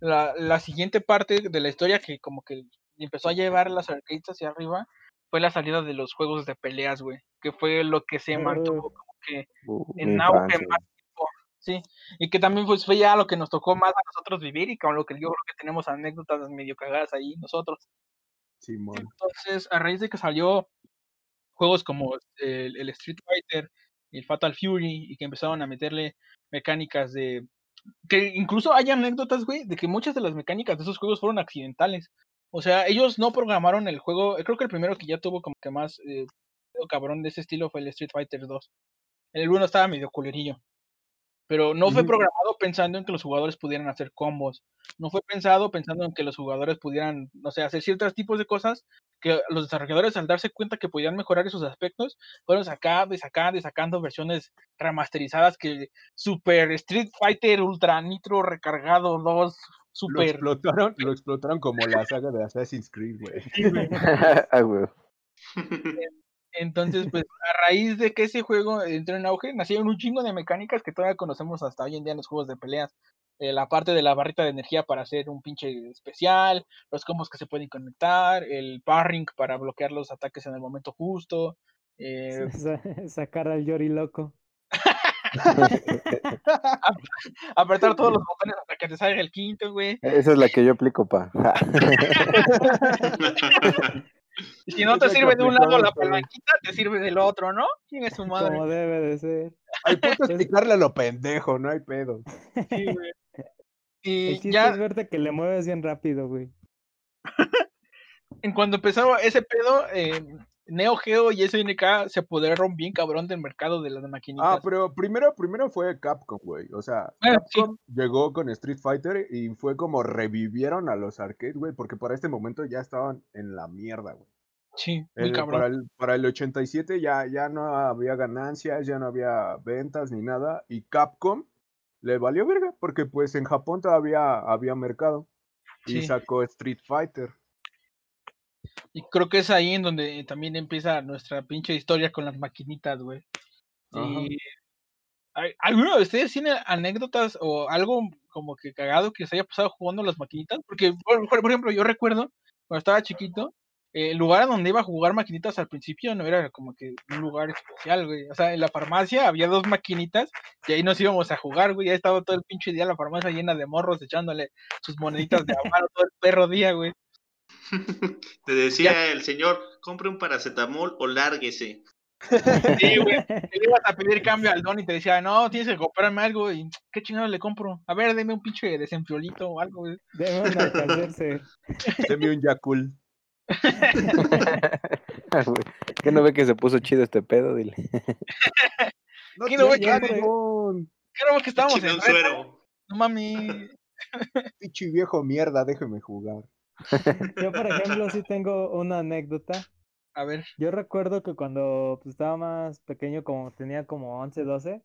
[SPEAKER 1] la, la, siguiente parte de la historia que como que empezó a llevar las arcades hacia arriba fue la salida de los juegos de peleas, güey, que fue lo que se mantuvo como que uh, en auge más tiempo, sí, y que también pues fue ya lo que nos tocó más a nosotros vivir y con lo que yo creo que tenemos anécdotas medio cagadas ahí nosotros. Entonces, a raíz de que salió juegos como el, Street Fighter, el Fatal Fury, y que empezaron a meterle mecánicas de... Que incluso hay anécdotas, güey, de que muchas de las mecánicas de esos juegos fueron accidentales. O sea, ellos no programaron el juego. Creo que el primero que ya tuvo como que más eh, cabrón de ese estilo fue el Street Fighter 2. El 1 estaba medio culerillo. Pero no fue programado pensando en que los jugadores pudieran hacer combos. No fue pensado pensando en que los jugadores pudieran, no sé, hacer ciertos tipos de cosas que los desarrolladores al darse cuenta que podían mejorar esos aspectos, fueron sacando y sacando y sacando versiones remasterizadas que Super Street Fighter Ultra Nitro Recargado 2 Super...
[SPEAKER 2] Lo explotaron, lo explotaron como la saga de Assassin's Creed, güey.
[SPEAKER 5] ah, güey.
[SPEAKER 1] Entonces, pues, a raíz de que ese juego entró en auge, nacieron un chingo de mecánicas que todavía conocemos hasta hoy en día en los juegos de peleas. Eh, la parte de la barrita de energía para hacer un pinche especial, los combos que se pueden conectar, el parring para bloquear los ataques en el momento justo. Eh...
[SPEAKER 3] Sacar al Yori loco.
[SPEAKER 1] Apretar todos los botones hasta que te salga el quinto, güey.
[SPEAKER 5] Esa es la que yo aplico, pa.
[SPEAKER 1] Y si no te sirve de un lado la palanquita, te sirve del otro, ¿no? ¿Quién es su madre?
[SPEAKER 3] Como debe de ser.
[SPEAKER 2] Hay punto explicarle a lo pendejo, no hay pedo. Sí, güey.
[SPEAKER 3] Y ya... es verte que le mueves bien rápido, güey.
[SPEAKER 1] en cuando empezaba ese pedo, eh, Neo Geo y SNK se apoderaron bien cabrón del mercado de las maquinitas.
[SPEAKER 2] Ah, pero primero, primero fue Capcom, güey. O sea, ah, Capcom llegó con Street Fighter y fue como revivieron a los arcades, güey, porque para este momento ya estaban en la mierda, güey.
[SPEAKER 1] Sí, muy cabrón.
[SPEAKER 2] Para el, para el 87 ya, ya no había ganancias, ya no había ventas ni nada. Y Capcom le valió verga, porque pues en Japón todavía había mercado. Y sacó Street Fighter.
[SPEAKER 1] Y creo que es ahí en donde también empieza nuestra pinche historia con las maquinitas, güey. Y... ¿Alguno de ustedes tiene anécdotas o algo como que cagado que se haya pasado jugando las maquinitas? Porque, por, ejemplo, yo recuerdo cuando estaba chiquito, el lugar donde iba a jugar maquinitas al principio no era como que un lugar especial, güey. O sea, en la farmacia había dos maquinitas y ahí nos íbamos a jugar, güey. Ya estaba todo el pinche día la farmacia llena de morros echándole sus moneditas de amaro todo el perro día, güey.
[SPEAKER 4] Te decía el señor, compre un paracetamol o lárguese.
[SPEAKER 1] Sí, güey. Te ibas a pedir cambio al don y te decía, no, tienes que comprarme algo. Y qué chingado le compro. A ver, deme un pinche desenfriolito o algo, güey.
[SPEAKER 3] Deme un
[SPEAKER 2] Deme un Yakul.
[SPEAKER 5] ¿Qué no ve que se puso chido este pedo? Dile.
[SPEAKER 1] no, ¿Qué no ve que, ¿Qué no ve que estábamos en suero? No mami.
[SPEAKER 2] Pichi viejo mierda, déjeme jugar.
[SPEAKER 3] Yo, por ejemplo, sí tengo una anécdota.
[SPEAKER 1] A ver.
[SPEAKER 3] Yo recuerdo que cuando pues, estaba más pequeño, como tenía como 11, 12,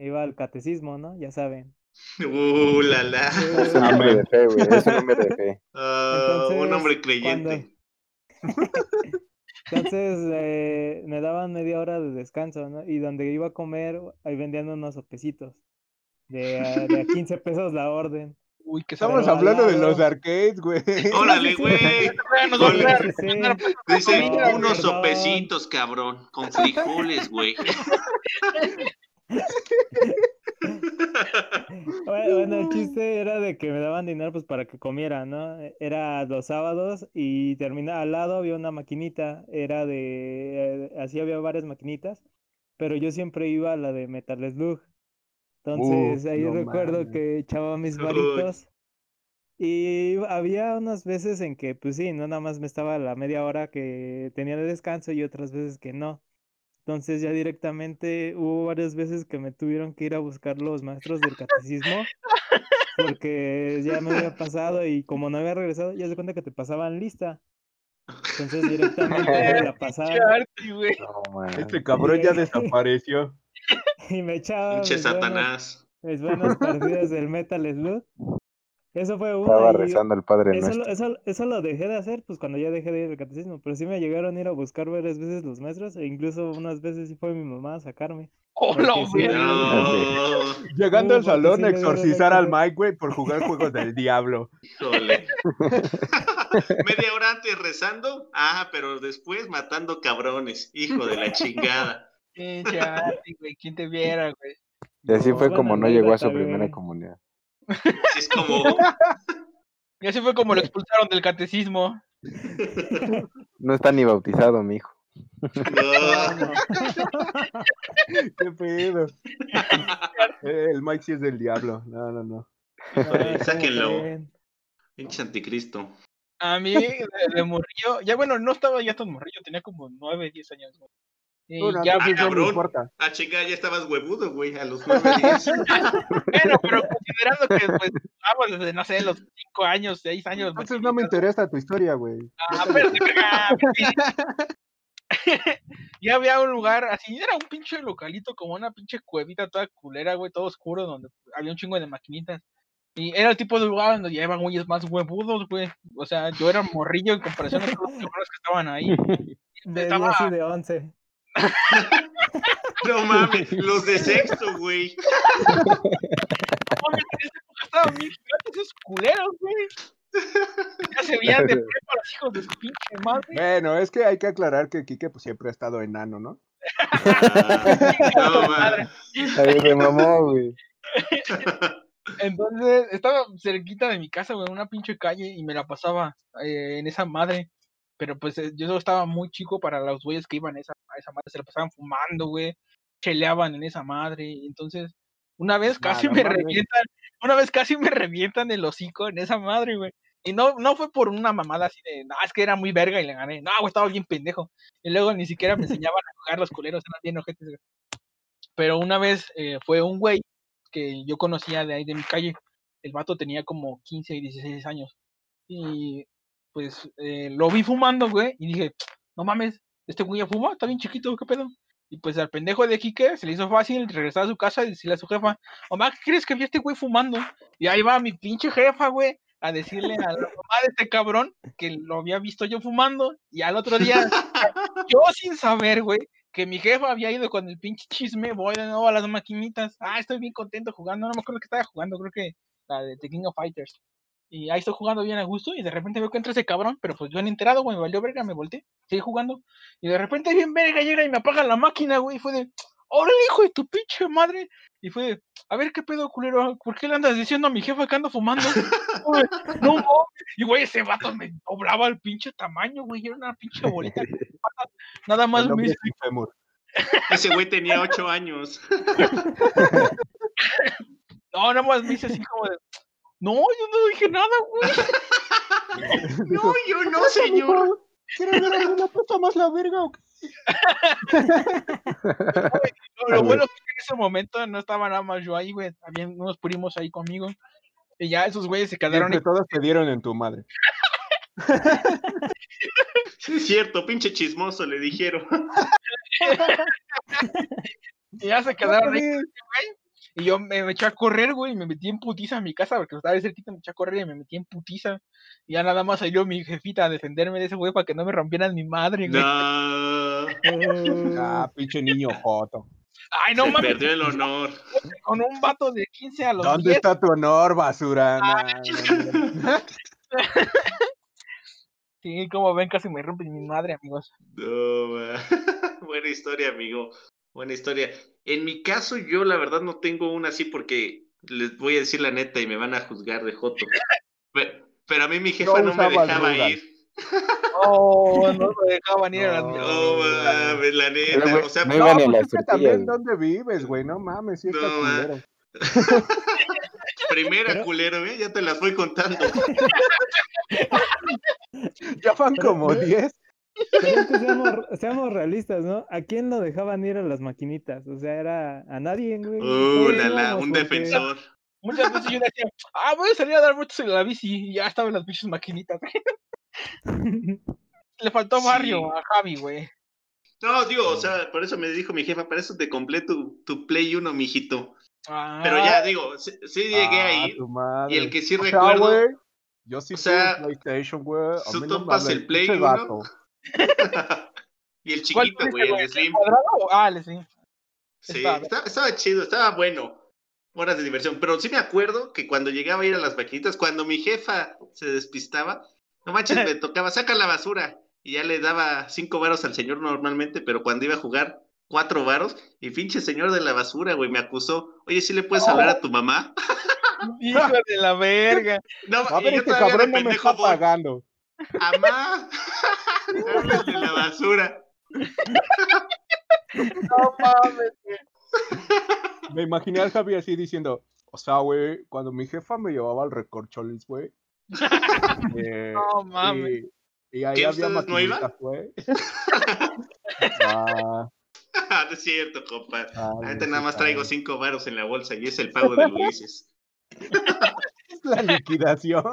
[SPEAKER 3] iba al catecismo, ¿no? Ya saben.
[SPEAKER 4] Uh, la la.
[SPEAKER 5] Es un hombre de fe, güey. Es un hombre de fe.
[SPEAKER 4] Uh, un hombre creyente.
[SPEAKER 3] Entonces eh, me daban media hora de descanso, ¿no? Y donde iba a comer, ahí vendían unos sopecitos. De, a, de a 15 pesos la orden.
[SPEAKER 2] Uy, que estamos hablando de los arcades, güey.
[SPEAKER 4] Órale, güey. Dice unos sopecitos, cabrón, con frijoles, güey.
[SPEAKER 3] bueno, el chiste era de que me daban dinero pues para que comiera, ¿no? Era los sábados y terminaba al lado había una maquinita, era de, eh, así había varias maquinitas, pero yo siempre iba a la de Metal Slug. Entonces ahí recuerdo que echaba mis varitos. Y había unas veces en que, pues sí, no nada más me estaba la media hora que tenía de descanso y otras veces que no. Entonces ya directamente hubo varias veces que me tuvieron que ir a buscar los maestros del catecismo porque ya me había pasado y como no había regresado, ya se cuenta que te pasaban lista. Entonces directamente la pasaban.
[SPEAKER 2] este cabrón ya desapareció.
[SPEAKER 3] Y me echaba.
[SPEAKER 4] Pinche Satanás.
[SPEAKER 3] mis buenas partidas del Metal Slug. Eso fue uno.
[SPEAKER 5] Estaba rezando el Padre
[SPEAKER 3] eso, eso, eso, lo dejé de hacer, pues cuando ya dejé de ir al catecismo. Pero sí me llegaron a ir a buscar varias veces los maestros, e incluso unas veces sí fue mi mamá a sacarme.
[SPEAKER 1] ¡Hola,
[SPEAKER 2] Llegando al salón a exorcizar al Mike, güey, por jugar juegos del diablo.
[SPEAKER 4] Media hora antes rezando, ah, pero después matando cabrones, hijo de la chingada.
[SPEAKER 1] ¿quién te viera, güey?
[SPEAKER 5] Y así fue como no llegó a su primera comunidad.
[SPEAKER 4] Es como.
[SPEAKER 1] Y así fue como lo expulsaron del catecismo.
[SPEAKER 5] No está ni bautizado, mi hijo.
[SPEAKER 2] Qué pedo. El Mike sí es del diablo. No, no, no.
[SPEAKER 4] sáquenlo. Pinche anticristo.
[SPEAKER 1] A mí, de, morrillo, ya bueno, no estaba ya tan morrillo, tenía como 9, 10 años.
[SPEAKER 2] Y ya, ah,
[SPEAKER 4] cabrón. importa. Ah, chinga, ya estabas huevudo, güey, a los 9 10.
[SPEAKER 1] bueno, pero considerando que, pues, vamos desde, no sé, los 5 años, 6 años.
[SPEAKER 2] Entonces no me interesa tu historia, güey.
[SPEAKER 1] Ah, pero ya había un lugar así, era un pinche localito, como una pinche cuevita toda culera, güey, todo oscuro, donde había un chingo de maquinitas. Y era el tipo de lugar donde llevaban güeyes más huevudos, güey. O sea, yo era morrillo en comparación a los que estaban ahí.
[SPEAKER 3] De estaba... 10 y de 11.
[SPEAKER 4] No mames, los de sexto, güey.
[SPEAKER 1] Estaban bien esos culeros, güey. Ya se veían de prepa los hijos de su pinche madre.
[SPEAKER 2] Bueno, es que hay que aclarar que Kike pues, siempre ha estado enano, ¿no?
[SPEAKER 4] no, madre.
[SPEAKER 5] Ahí me mamó, güey.
[SPEAKER 1] Entonces, estaba cerquita de mi casa, güey, en una pinche calle, y me la pasaba eh, en esa madre. Pero pues eh, yo estaba muy chico para los güeyes que iban a esa, a esa madre, se la pasaban fumando, güey, cheleaban en esa madre. Entonces, una vez casi me revientan, una vez casi me revientan el hocico en esa madre, güey. Y no, no fue por una mamada así de, no, es que era muy verga y le gané. No, güey, estaba bien pendejo. Y luego ni siquiera me enseñaban a jugar los culeros, eran bien ojetes, güey. Pero una vez eh, fue un güey que yo conocía de ahí de mi calle. El vato tenía como 15 y 16 años. Y pues eh, lo vi fumando, güey, y dije, no mames, este güey ya fuma, está bien chiquito, ¿qué pedo? Y pues al pendejo de Quique se le hizo fácil regresar a su casa y decirle a su jefa, mamá, ¿qué crees que vi a este güey fumando? Y ahí va mi pinche jefa, güey, a decirle a la mamá de este cabrón que lo había visto yo fumando. Y al otro día, yo sin saber, güey, que mi jefa había ido con el pinche chisme, voy de nuevo a las maquinitas. Ah, estoy bien contento jugando, no me acuerdo que estaba jugando, creo que la de The King of Fighters. Y ahí estoy jugando bien a gusto y de repente veo que entra ese cabrón, pero pues yo han enterado, güey, me valió verga, me volteé, seguí jugando. Y de repente bien verga llega y me apaga la máquina, güey, y fue de, órale, hijo de tu pinche madre. Y fue de, a ver qué pedo, culero, ¿por qué le andas diciendo a mi jefa que ando fumando? no, no, y güey, ese vato me doblaba el pinche tamaño, güey, era una pinche bolita. Nada más me
[SPEAKER 4] Ese güey tenía ocho años.
[SPEAKER 1] no, nada más me hice así como de no, yo no dije nada, güey.
[SPEAKER 4] no, yo no, señor.
[SPEAKER 2] ¿Quieres ver alguna puta más la verga o qué?
[SPEAKER 1] lo, bueno es que en ese momento no estaba nada más yo ahí, güey. Habían unos primos ahí conmigo. Y ya esos güeyes se quedaron.
[SPEAKER 2] Que todos te dieron en tu madre.
[SPEAKER 4] Sí, es cierto, pinche chismoso, le dijeron.
[SPEAKER 1] y ya se quedaron ahí, güey. Y yo me, eché a correr, güey, y me metí en putiza en mi casa, porque estaba de cerquita, me eché a correr y me metí en putiza. Y ya nada más salió mi jefita a defenderme de ese güey para que no me rompieran mi madre, güey.
[SPEAKER 2] No. ah, pinche niño joto.
[SPEAKER 1] Ay, no
[SPEAKER 4] mames. Perdió el honor.
[SPEAKER 1] Con un vato de 15 a los
[SPEAKER 2] ¿Dónde está tu honor, basura?
[SPEAKER 1] sí, como ven, casi me rompe mi madre, amigos.
[SPEAKER 4] No, Buena historia, amigo. Buena historia. En mi caso, yo la verdad no tengo una así porque les voy a decir la neta y me van a juzgar de joto. Pero, a mí mi jefa no, me dejaba ir.
[SPEAKER 1] Oh, no me dejaban ir a las
[SPEAKER 4] No, mames, la neta. o sea,
[SPEAKER 2] no, no pues es también dónde vives, güey. No mames, sí culero.
[SPEAKER 4] Primera culero, ¿eh? ya te las voy contando.
[SPEAKER 2] ya van como 10.
[SPEAKER 3] Pero seamos, realistas, ¿no? ¿A quién lo dejaban ir a las maquinitas? O sea, era a nadie, güey.
[SPEAKER 4] Uh, la, la, un defensor.
[SPEAKER 1] Muchas veces yo decía, ah, voy a salir a dar vueltas en la bici y ya estaban las bichas maquinitas. Le faltó barrio a Javi, güey.
[SPEAKER 4] No, digo, o sea, por eso me dijo mi jefa, para eso te completo tu, tu Play 1, mijito. Pero ya digo, sí, llegué ah, ahí. Y el que sí recuerdo.
[SPEAKER 2] yo sí o sea, PlayStation, güey.
[SPEAKER 4] Tú topas el Play 1. y el chiquito, güey, el Slim.
[SPEAKER 1] Ah, el Slim.
[SPEAKER 4] Sí, estaba, chido, estaba bueno. Horas de diversión. Pero sí me acuerdo que cuando llegaba a ir a las maquinitas, cuando mi jefa se despistaba, no manches, me tocaba, saca la basura. Y ya le daba cinco varos al señor normalmente, pero cuando iba a jugar, cuatro varos. Y pinche señor de la basura, güey, me acusó. Oye, ¿sí le puedes hablar a tu mamá?
[SPEAKER 1] Hijo de la verga.
[SPEAKER 2] No, a ver, este cabrón no me está pagando.
[SPEAKER 4] Amá, hablas de la basura.
[SPEAKER 1] No mames,
[SPEAKER 2] Me imaginé al Javi así diciendo, o sea, güey, cuando mi jefa me llevaba al recorcholis, güey.
[SPEAKER 1] Eh, no mames.
[SPEAKER 2] Y, ahí había maquinitas, güey.
[SPEAKER 4] ah, no es cierto, compa. Ah, Ahorita nada más traigo cinco varos en la bolsa y es el pago de Luises.
[SPEAKER 2] la liquidación.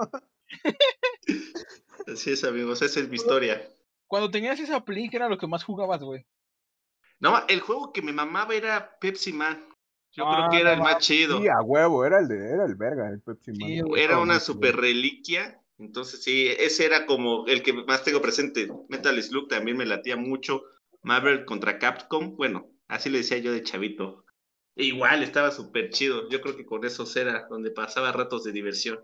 [SPEAKER 4] Así es, amigos, esa es mi historia.
[SPEAKER 1] Cuando tenías esa Play, ¿qué era lo que más jugabas, güey?
[SPEAKER 4] No, el juego que me mamaba era Pepsi Man. Yo creo que ah, era el más chido.
[SPEAKER 2] Sí, a huevo, era el de, era el verga, el Pepsi Man.
[SPEAKER 4] era una super reliquia. Entonces, sí, ese era como el que más tengo presente. Metal Slug también me latía mucho. Marvel contra Capcom. Bueno, así le decía yo de chavito. E igual, estaba súper chido. Yo creo que con eso era donde pasaba ratos de diversión.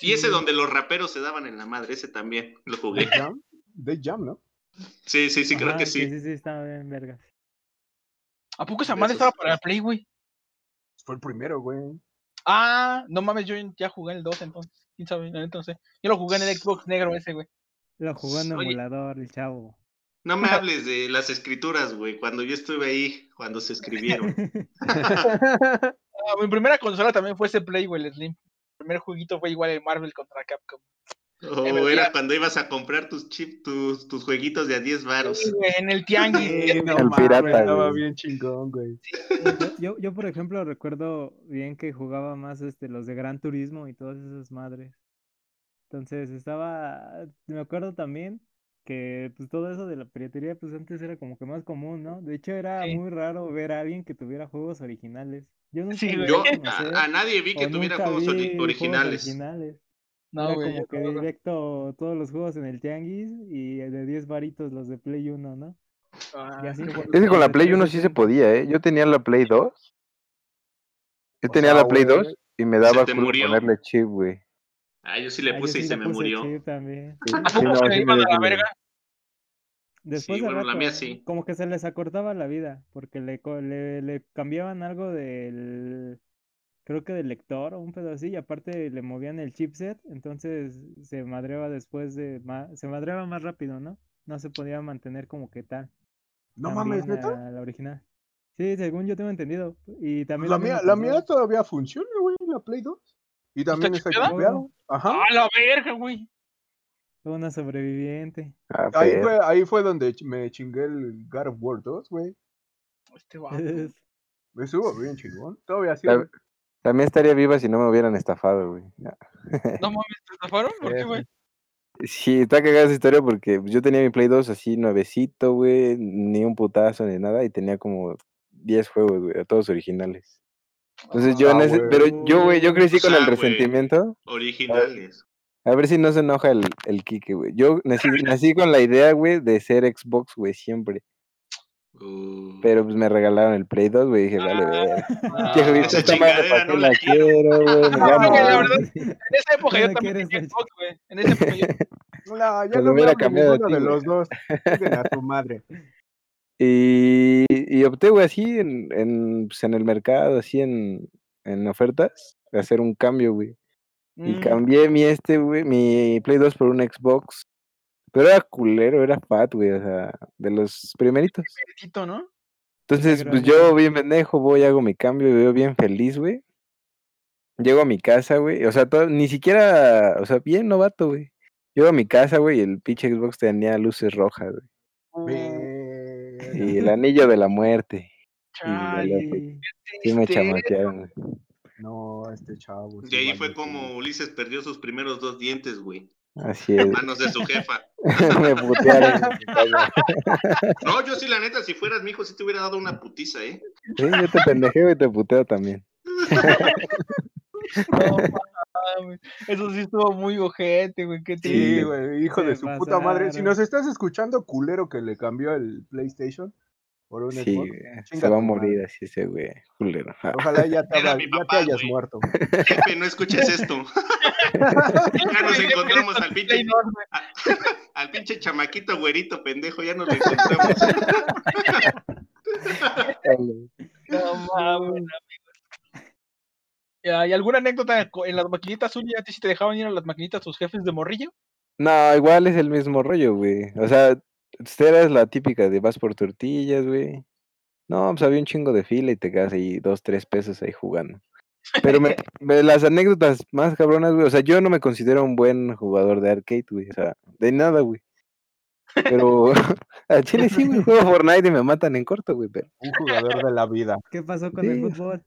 [SPEAKER 4] Y ese donde los raperos se daban en la madre, ese también lo jugué.
[SPEAKER 2] De Jam, ¿no?
[SPEAKER 4] Sí, sí, sí, creo que sí.
[SPEAKER 3] Sí, sí, sí, estaba bien, vergas.
[SPEAKER 1] ¿A poco esa madre estaba para el Play, güey?
[SPEAKER 2] Fue el primero, güey.
[SPEAKER 1] Ah, no mames, yo ya jugué el 2 entonces. ¿Quién sabe? Entonces, yo lo jugué en el Xbox negro ese, güey.
[SPEAKER 3] Lo jugué en emulador, el chavo.
[SPEAKER 4] No me hables de las escrituras, güey, cuando yo estuve ahí, cuando se escribieron.
[SPEAKER 1] Ah, mi primera consola también fue ese Play, güey, el Slim. El primer jueguito fue igual el Marvel contra Capcom.
[SPEAKER 4] O oh, era cuando ibas a comprar tus chips, tus, tus jueguitos de a 10 varos.
[SPEAKER 1] en el tianguis.
[SPEAKER 2] el pirata, estaba bien chingón, güey.
[SPEAKER 3] Yo, yo, por ejemplo, recuerdo bien que jugaba más este, los de Gran Turismo y todas esas madres. Entonces estaba, me acuerdo también que pues todo eso de la piratería pues antes era como que más común, ¿no? De hecho era muy raro ver a alguien que tuviera juegos originales. Yo,
[SPEAKER 4] nunca yo a, nadie vi que tuviera juegos, originales.
[SPEAKER 3] No, güey. Como que directo todos los juegos en el Tianguis y de 10 varitos los de Play 1, ¿no?
[SPEAKER 5] Ah, es que con la Play 1 sí se podía, ¿eh? Yo tenía la Play 2. Yo tenía la Play 2 y me daba por ponerle chip, güey.
[SPEAKER 4] Ah, yo sí le ah, puse y se me murió.
[SPEAKER 3] Sí, también.
[SPEAKER 1] ¿A poco se iban a la verga?
[SPEAKER 3] Después
[SPEAKER 4] sí, bueno, la mía sí.
[SPEAKER 3] como que se les acortaba la vida, porque le, le, le cambiaban algo del, creo que del lector o un pedo así, y aparte le movían el chipset, entonces se madreaba después de, más, se madreaba más rápido, ¿no? No se podía mantener como que tal.
[SPEAKER 2] No mames, ¿neta?
[SPEAKER 3] La, original. Sí, según yo tengo entendido. Y también
[SPEAKER 2] la, mía, la mía todavía funciona, güey, la Play 2. Y también está chipeado.
[SPEAKER 1] Ajá. ¡Ah, la verga, güey!
[SPEAKER 3] Una sobreviviente.
[SPEAKER 2] Ah, ahí, fue, ahí fue donde me chingué el God of War 2, güey.
[SPEAKER 1] Este guapo.
[SPEAKER 2] Me subo bien chingón. Todavía así.
[SPEAKER 5] También estaría viva si no me hubieran estafado, güey.
[SPEAKER 1] No mames, ¿te estafaron? ¿Por qué, güey?
[SPEAKER 5] Sí, está cagada esa historia porque yo tenía mi Play 2 así nuevecito, güey, ni un putazo ni nada, y tenía como 10 juegos, güey, todos originales. Entonces yo, en ese, pero yo, güey, yo crecí con el resentimiento.
[SPEAKER 4] Originales.
[SPEAKER 5] A ver si no se enoja el, el Kike, güey. Yo nací, nací con la idea, güey, de ser Xbox, güey, siempre. Uh. Pero pues me regalaron el Play 2, güey, dije, vale, ver.
[SPEAKER 4] Ah, esa madre no la quiero,
[SPEAKER 1] güey. en esa época yo también tenía Xbox, güey. En esa época yo...
[SPEAKER 2] No, pues no hubiera cambiado de, los dos. a tu madre.
[SPEAKER 5] Y, y opté, güey, así en, en, pues, en el mercado, así en, en ofertas, de hacer un cambio, güey. Y mm. cambié mi este, güey, mi Play 2 por un Xbox. Pero era culero, era fat, güey, o sea, de los primeritos. Entonces, pues yo bien pendejo, voy, hago mi cambio, y veo bien feliz, güey. Llego a mi casa, güey, o sea, todo, ni siquiera, o sea, bien novato, güey. Llego a mi casa, güey, y el pinche Xbox tenía luces rojas, güey. Y el anillo de la muerte.
[SPEAKER 1] Ay,
[SPEAKER 5] sí me chamaquearon,
[SPEAKER 2] güey. No, este chavo.
[SPEAKER 4] Y ahí fue como Ulises perdió sus primeros dos dientes, güey.
[SPEAKER 5] Así es.
[SPEAKER 4] Manos de su jefa.
[SPEAKER 5] me putearon.
[SPEAKER 4] no, yo sí, la neta, si fueras mi hijo, sí te hubiera dado una putiza, ¿eh?
[SPEAKER 5] Sí, yo te pendejeo y te puteo también.
[SPEAKER 1] no, Eso sí estuvo muy ojete, güey. Qué
[SPEAKER 2] sí, güey, hijo de su puta madre. Si nos estás escuchando, culero que le cambió el PlayStation,
[SPEAKER 5] sí, se va a morir así ese güey, culero.
[SPEAKER 2] Ojalá ya te, ya te hayas muerto.
[SPEAKER 4] Jefe, no escuches esto. ya nos encontramos al pinche, al pinche chamaquito güerito pendejo, ya nos lo encontramos.
[SPEAKER 1] no mames, ¿Y alguna anécdota en las maquinitas suyas? ¿Si te dejaban ir a las maquinitas tus jefes de morrillo?
[SPEAKER 5] No, igual es el mismo rollo, güey. O sea, Esta es la típica de vas por tortillas, güey. No, pues había un chingo de fila y te quedas ahí dos, tres pesos ahí jugando. Pero me, las anécdotas más cabronas, güey. O sea, yo no me considero un buen jugador de arcade, güey. O sea, de nada, güey. Pero a Chile sí, güey, juego Fortnite y me matan en corto, güey. Pero...
[SPEAKER 2] Un jugador de la vida.
[SPEAKER 3] ¿Qué pasó con el fútbol?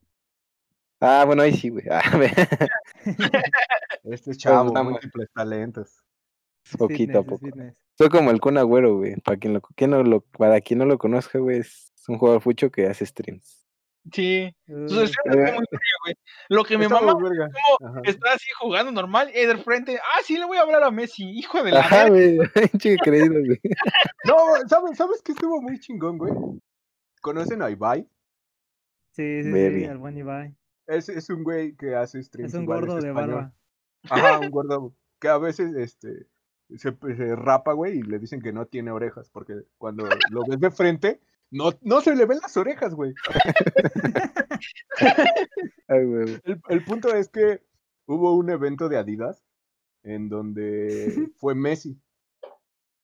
[SPEAKER 5] Ah, bueno, ahí sí, güey. Ah,
[SPEAKER 2] este chavo, múltiples talentos.
[SPEAKER 5] Poquito a poco. Soy como el Kun Agüero, güey. Para quien, lo, quien no lo, para quien no lo conozca, güey, es un jugador fucho que hace streams.
[SPEAKER 1] Sí, es muy frío, güey. Lo que mi mamá como está así jugando normal y de frente, ah, sí, le voy a hablar a Messi, hijo de la
[SPEAKER 5] Ajá, güey, creído, güey.
[SPEAKER 2] No, ¿sabes, ¿sabes qué estuvo muy chingón, güey? ¿Conocen a Ibai?
[SPEAKER 3] Sí, sí, sí, al buen Ibai.
[SPEAKER 2] Es, es un güey que hace streams.
[SPEAKER 3] Es un gordo de barba.
[SPEAKER 2] Ajá, un gordo que a veces este se, se rapa, güey, y le dicen que no tiene orejas, porque cuando lo ves de frente, no, no se le ven las orejas, güey. el, el, punto es que hubo un evento de Adidas en donde fue Messi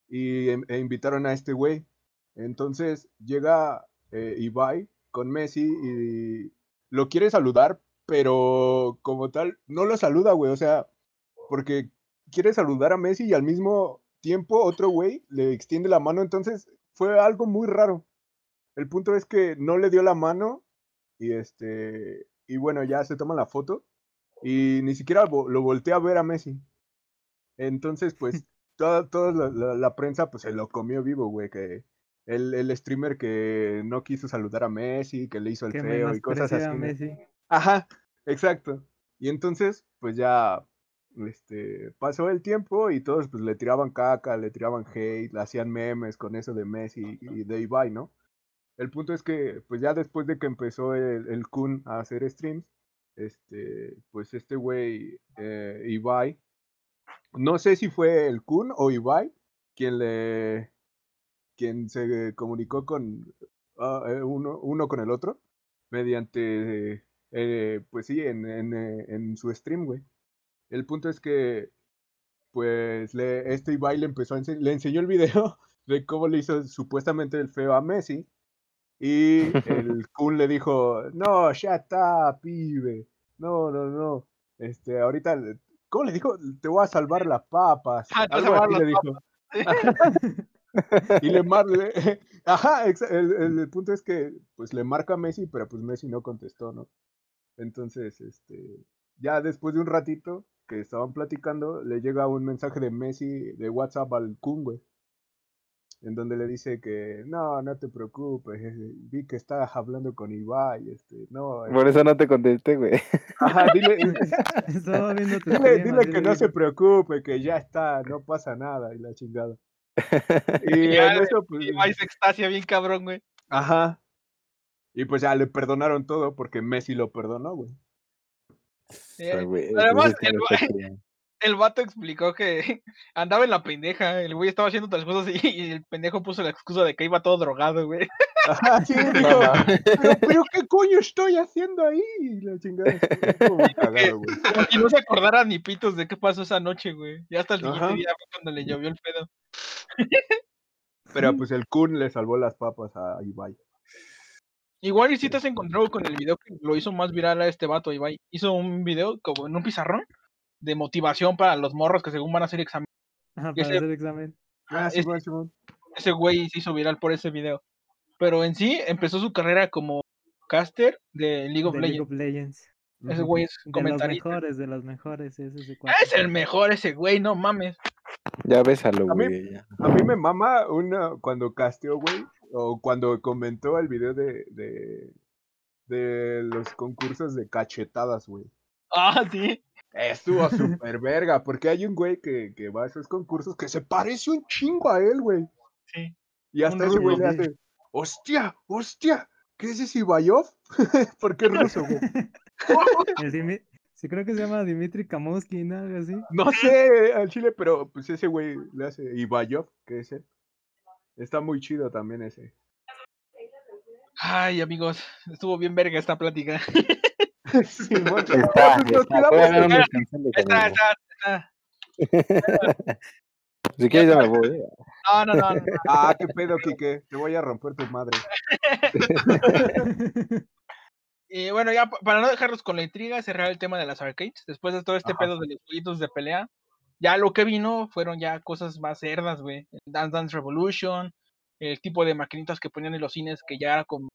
[SPEAKER 2] y em, e invitaron a este güey. Entonces llega eh, Ibai con Messi y lo quiere saludar, pero como tal, no lo saluda, güey. O sea, porque quiere saludar a Messi y al mismo tiempo otro güey le extiende la mano. Entonces fue algo muy raro. El punto es que no le dio la mano y este y bueno, ya se toma la foto y ni siquiera lo volteé a ver a Messi. Entonces, pues toda, toda la, prensa pues se lo comió vivo, güey, que el, el, streamer que no quiso saludar a Messi, que le hizo el feo y cosas así.
[SPEAKER 3] Messi.
[SPEAKER 2] Ajá, exacto. Y entonces, pues ya este, pasó el tiempo y todos pues le tiraban caca, le tiraban hate, le hacían memes con eso de Messi y de Ibai, ¿no? El punto es que, pues ya después de que empezó el, el Kun a hacer streams, este, pues este güey, eh, Ibai, no sé si fue el Kun o Ibai quien le, quien se comunicó con ah, eh, uno, uno, con el otro mediante, eh, pues sí, en, en, en, su stream, güey. El punto es que, pues, le, este Ibai le empezó a le enseñó el video de cómo le hizo supuestamente el feo a Messi y el Kun le dijo, no, ya está, pibe. No, no, no. Este, ahorita, ¿cómo le dijo? Te voy a salvar las papas.
[SPEAKER 1] Ah, Algo así le dijo.
[SPEAKER 2] y le marca, ajá, el, el, punto es que pues le marca a Messi, pero pues Messi no contestó, ¿no? Entonces, este, ya después de un ratito que estaban platicando, le llega un mensaje de Messi de WhatsApp al Kun, güey. en donde le dice que no, no te preocupes, eh, vi que estabas hablando con Ibai, este, no.
[SPEAKER 5] Por eso no te contesté, güey.
[SPEAKER 2] Ajá, dile, dile, que no se preocupe, que ya está, no pasa nada, y la chingada.
[SPEAKER 1] Y en eso, pues. Ibai se extasia bien cabrón, güey.
[SPEAKER 2] Ajá. Y pues ya le perdonaron todo porque Messi lo perdonó, güey.
[SPEAKER 1] Además, el, el vato explicó que andaba en la pendeja, el güey estaba haciendo otras cosas y, el pendejo puso la excusa de que iba todo drogado, güey.
[SPEAKER 2] Sí, pero, qué coño estoy haciendo ahí, la chingada.
[SPEAKER 1] Y no se acordara ni pitos de qué pasó esa noche, güey. Ya hasta el siguiente día fue cuando le llovió el pedo.
[SPEAKER 2] Pero pues el Kun le salvó las papas a Ibai.
[SPEAKER 1] Igual y si te has encontrado con el video que lo hizo más viral a este vato, Ibai. Hizo un video como en un pizarrón de motivación para los morros que según van a hacer examen.
[SPEAKER 3] para hacer examen.
[SPEAKER 2] Ah, sí,
[SPEAKER 1] ese, güey se hizo viral por ese video. Pero en sí empezó su carrera como caster de League of, Legends. Ese güey es un comentarista.
[SPEAKER 3] De los mejores, de los mejores. Es, ese
[SPEAKER 1] es el mejor ese güey, no mames.
[SPEAKER 5] Ya bésalo, güey.
[SPEAKER 2] A, mí me mama una cuando casteó, güey, o cuando comentó el video de, de, de los concursos de cachetadas, güey.
[SPEAKER 1] Ah, sí.
[SPEAKER 2] Estuvo súper verga, porque hay un güey que, que, va a esos concursos que se parece un chingo a él, güey.
[SPEAKER 1] Sí.
[SPEAKER 2] Y hasta ese güey le hace, hostia, hostia, ¿qué es ese Ibayov? ¿Por qué ruso, güey?
[SPEAKER 3] sí, creo que se llama Dimitri Kamovsky, ¿no? Algo así.
[SPEAKER 2] No sé al chile, pero pues ese güey le hace Ibayov, que es él. Está muy chido también ese.
[SPEAKER 1] Ay, amigos, estuvo bien verga esta plática.
[SPEAKER 5] Sí, está, está, está, Si quieres ya me voy.
[SPEAKER 1] ¿eh? No, no, no,
[SPEAKER 2] Ah, qué pedo, Kike. Te voy a romper tu madre.
[SPEAKER 1] y bueno, ya para no dejarlos con la intriga, cerrar el tema de las arcades. Después de todo este pedo de los jueguitos de pelea, ya lo que vino fueron ya cosas más cerdas, güey. Dance Dance Revolution, el tipo de maquinitas que ponían en los cines que ya era como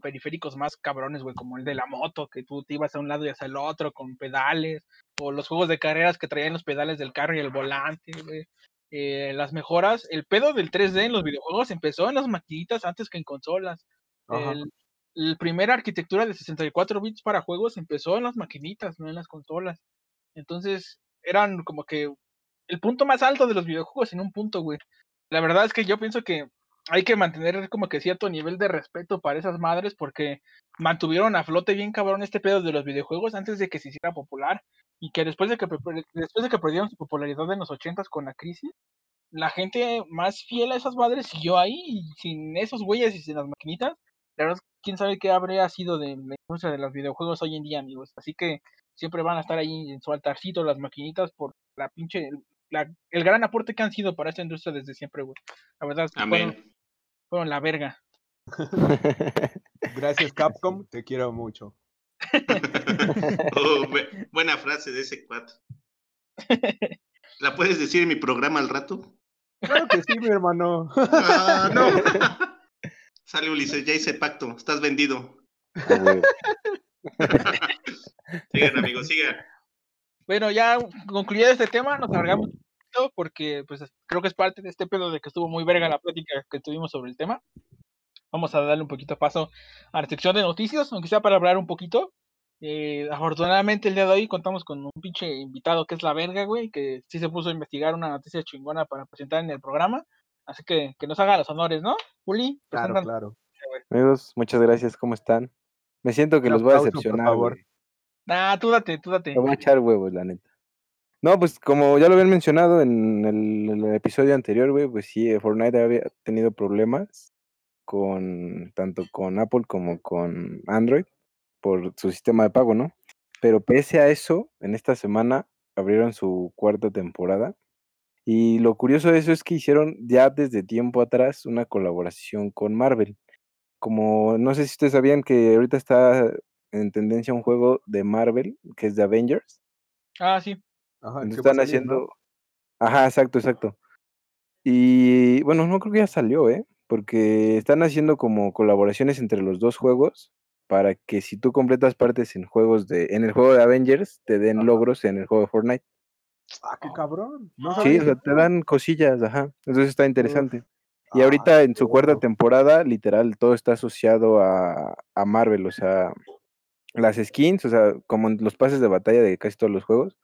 [SPEAKER 1] periféricos más cabrones, güey, como el de la moto, que tú te ibas a un lado y hacia el otro con pedales, o los juegos de carreras que traían los pedales del carro y el volante, güey. Eh, las mejoras, el pedo del 3D en los videojuegos empezó en las maquinitas antes que en consolas. El, el primer arquitectura de 64 bits para juegos empezó en las maquinitas, no en las consolas. Entonces, eran como que el punto más alto de los videojuegos en un punto, güey. La verdad es que yo pienso que hay que mantener como que cierto nivel de respeto para esas madres porque mantuvieron a flote bien cabrón este pedo de los videojuegos antes de que se hiciera popular y que después de que después de que perdieron su popularidad en los ochentas con la crisis, la gente más fiel a esas madres siguió ahí y sin esos güeyes y sin las maquinitas, la verdad quién sabe qué habría sido de la industria de los videojuegos hoy en día, amigos. Así que siempre van a estar ahí en su altarcito las maquinitas por la pinche el gran aporte que han sido para esta industria desde siempre, güey. La verdad es que Amén fueron la verga.
[SPEAKER 2] Gracias, Capcom, te quiero mucho.
[SPEAKER 4] Oh, buena frase de ese cuatro. ¿La puedes decir en mi programa al rato?
[SPEAKER 2] Claro que sí, mi hermano.
[SPEAKER 4] Ah, no. Sale Ulises, ya hice pacto, estás vendido. sigan, amigos, sigan.
[SPEAKER 1] Bueno, ya concluido este tema, nos cargamos porque pues creo que es parte de este pedo de que estuvo muy verga la plática que tuvimos sobre el tema. Vamos a darle un poquito paso a la sección de noticias, aunque sea para hablar un poquito. Eh, afortunadamente el día de hoy contamos con un pinche invitado que es la verga, güey, que sí se puso a investigar una noticia chingona para presentar en el programa. Así que que nos haga los honores, ¿no? Uli,
[SPEAKER 2] claro, claro.
[SPEAKER 5] Amigos, muchas gracias, ¿cómo están? Me siento que los voy a decepcionar. Por favor.
[SPEAKER 1] Nah, tú date, tú date.
[SPEAKER 5] Me voy a echar huevos, la neta. No, pues como ya lo habían mencionado en el, episodio anterior, güey, pues sí, Fortnite había tenido problemas con tanto con Apple como con Android por su sistema de pago, ¿no? Pero pese a eso, en esta semana abrieron su cuarta temporada. Y lo curioso de eso es que hicieron ya desde tiempo atrás una colaboración con Marvel. Como no sé si ustedes sabían que ahorita está en tendencia un juego de Marvel, que es de Avengers.
[SPEAKER 1] Ah, sí.
[SPEAKER 5] Ajá, están haciendo. Ajá, exacto, exacto. Y bueno, no creo que ya salió, ¿eh? Porque están haciendo como colaboraciones entre los dos juegos para que si tú completas partes en juegos de, en el juego de Avengers, te den logros en el juego de Fortnite.
[SPEAKER 2] Ah, qué cabrón.
[SPEAKER 5] sí, o sea, te dan cosillas, ajá. Entonces está interesante. Y ahorita en su cuarta temporada, literal, todo está asociado a, a Marvel, o sea, las skins, o sea, como en los pases de batalla de casi todos los juegos,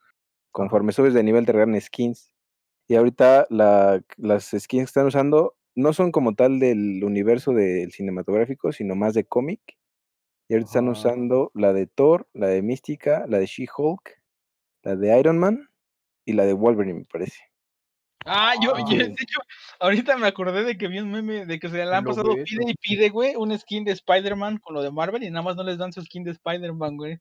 [SPEAKER 5] conforme subes de nivel te regalan skins. Y ahorita la, las skins que están usando no son como tal del universo del cinematográfico, sino más de cómic. Y ahorita están usando la de Thor, la de Mística, la de She-Hulk, la de Iron Man y la de Wolverine, me parece.
[SPEAKER 1] Ah, yo, yo, de hecho, ahorita me acordé de que vi un meme de que se le han pasado pide y pide, güey, un skin de Spider-Man con lo de Marvel y nada más no les dan su skin de Spider-Man, güey.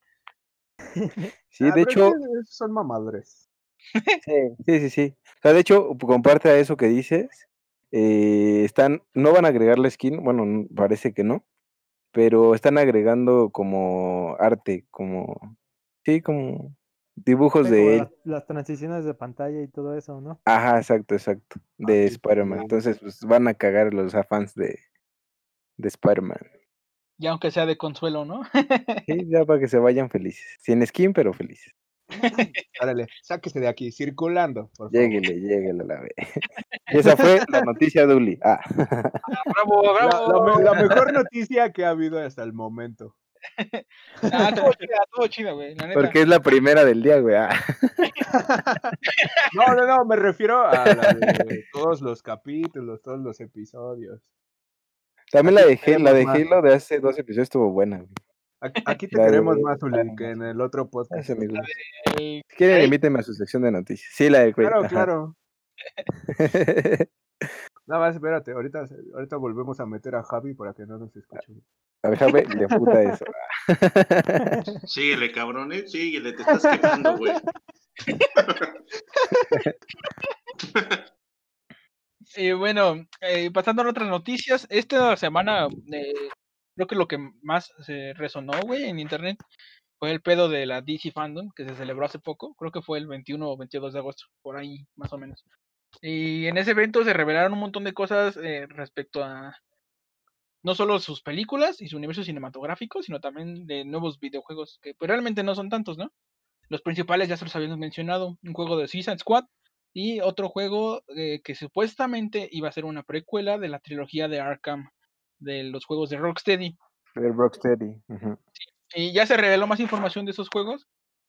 [SPEAKER 5] Sí, ah, de hecho.
[SPEAKER 2] Son mamadres.
[SPEAKER 5] Sí, sí, sí, O sea, de hecho, comparte a eso que dices. Eh, están, no van a agregar la skin, bueno, parece que no, pero están agregando como arte, como, sí, como dibujos de
[SPEAKER 3] Las, transiciones de pantalla y todo eso, ¿no?
[SPEAKER 5] Ajá, exacto, exacto. De Spider-Man. Entonces, pues van a cagar los fans de, de Spider-Man.
[SPEAKER 1] Y aunque sea de consuelo, ¿no?
[SPEAKER 5] sí, ya para que se vayan felices. Sin skin, pero felices.
[SPEAKER 2] Árale, sáquese de aquí, circulando.
[SPEAKER 5] Por lléguele, lléguele a la vez. esa fue la noticia de Uli. Ah.
[SPEAKER 1] ah. bravo, bravo.
[SPEAKER 2] la, mejor noticia que ha habido hasta el momento.
[SPEAKER 1] Ah, todo chido, todo chido, güey.
[SPEAKER 5] Porque es la primera del día, güey. Ah.
[SPEAKER 2] No, no, no, me refiero a todos los capítulos, todos los episodios.
[SPEAKER 5] También la de, la de Halo de hace dos episodios estuvo buena,
[SPEAKER 2] Aquí, te queremos más, que en el otro podcast.
[SPEAKER 5] Si quieren, invíteme a su sección de noticias. Sí, la de
[SPEAKER 2] Claro, claro. Nada más, espérate, ahorita, ahorita volvemos a meter a Javi para que no nos escuche.
[SPEAKER 5] A ver, Javi, le puta eso.
[SPEAKER 4] Síguele, cabrones, ¿eh? síguele, te estás quejando, güey.
[SPEAKER 1] Y bueno, eh, pasando a otras noticias, esta semana eh, creo que lo que más se resonó, güey, en internet fue el pedo de la DC Fandom, que se celebró hace poco, creo que fue el 21 o 22 de agosto, por ahí más o menos. Y en ese evento se revelaron un montón de cosas eh, respecto a no solo sus películas y su universo cinematográfico, sino también de nuevos videojuegos, que pues, realmente no son tantos, ¿no? Los principales ya se los habíamos mencionado, un juego de Suicide Squad y otro juego eh, que supuestamente iba a ser una precuela de la trilogía de Arkham, de los juegos de Rocksteady.
[SPEAKER 5] De Rocksteady.
[SPEAKER 1] Y ya se reveló más información de esos juegos.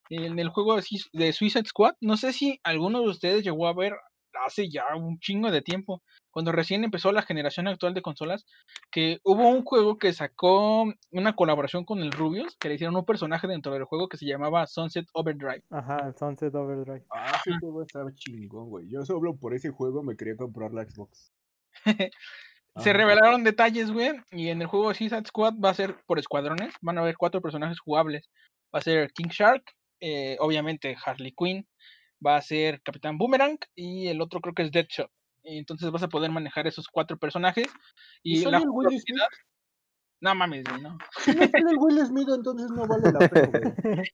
[SPEAKER 1] En el juego de Suicide Squad, no sé si alguno de ustedes llegó a ver hace ya un chingo de tiempo, cuando recién empezó la generación actual de consolas, que hubo un juego que sacó una colaboración con el Rubius, que le hicieron un personaje dentro del juego que se llamaba Sunset Overdrive.
[SPEAKER 3] Ajá, Sunset Overdrive.
[SPEAKER 2] Ah, ese juego estaba chingón, güey. Yo solo por ese juego me quería comprar la Xbox.
[SPEAKER 1] se revelaron detalles, güey, y en el juego Suicide Squad va a ser por escuadrones, van a haber cuatro personajes jugables. Va a ser King Shark, eh, obviamente Harley Quinn, va a ser Capitán Boomerang y el otro creo que es Deadshot. Y entonces vas a poder manejar esos cuatro personajes. Y, la el Will Smith? No mames,
[SPEAKER 2] ¿no? Si no el Will Smith, entonces no vale la pena,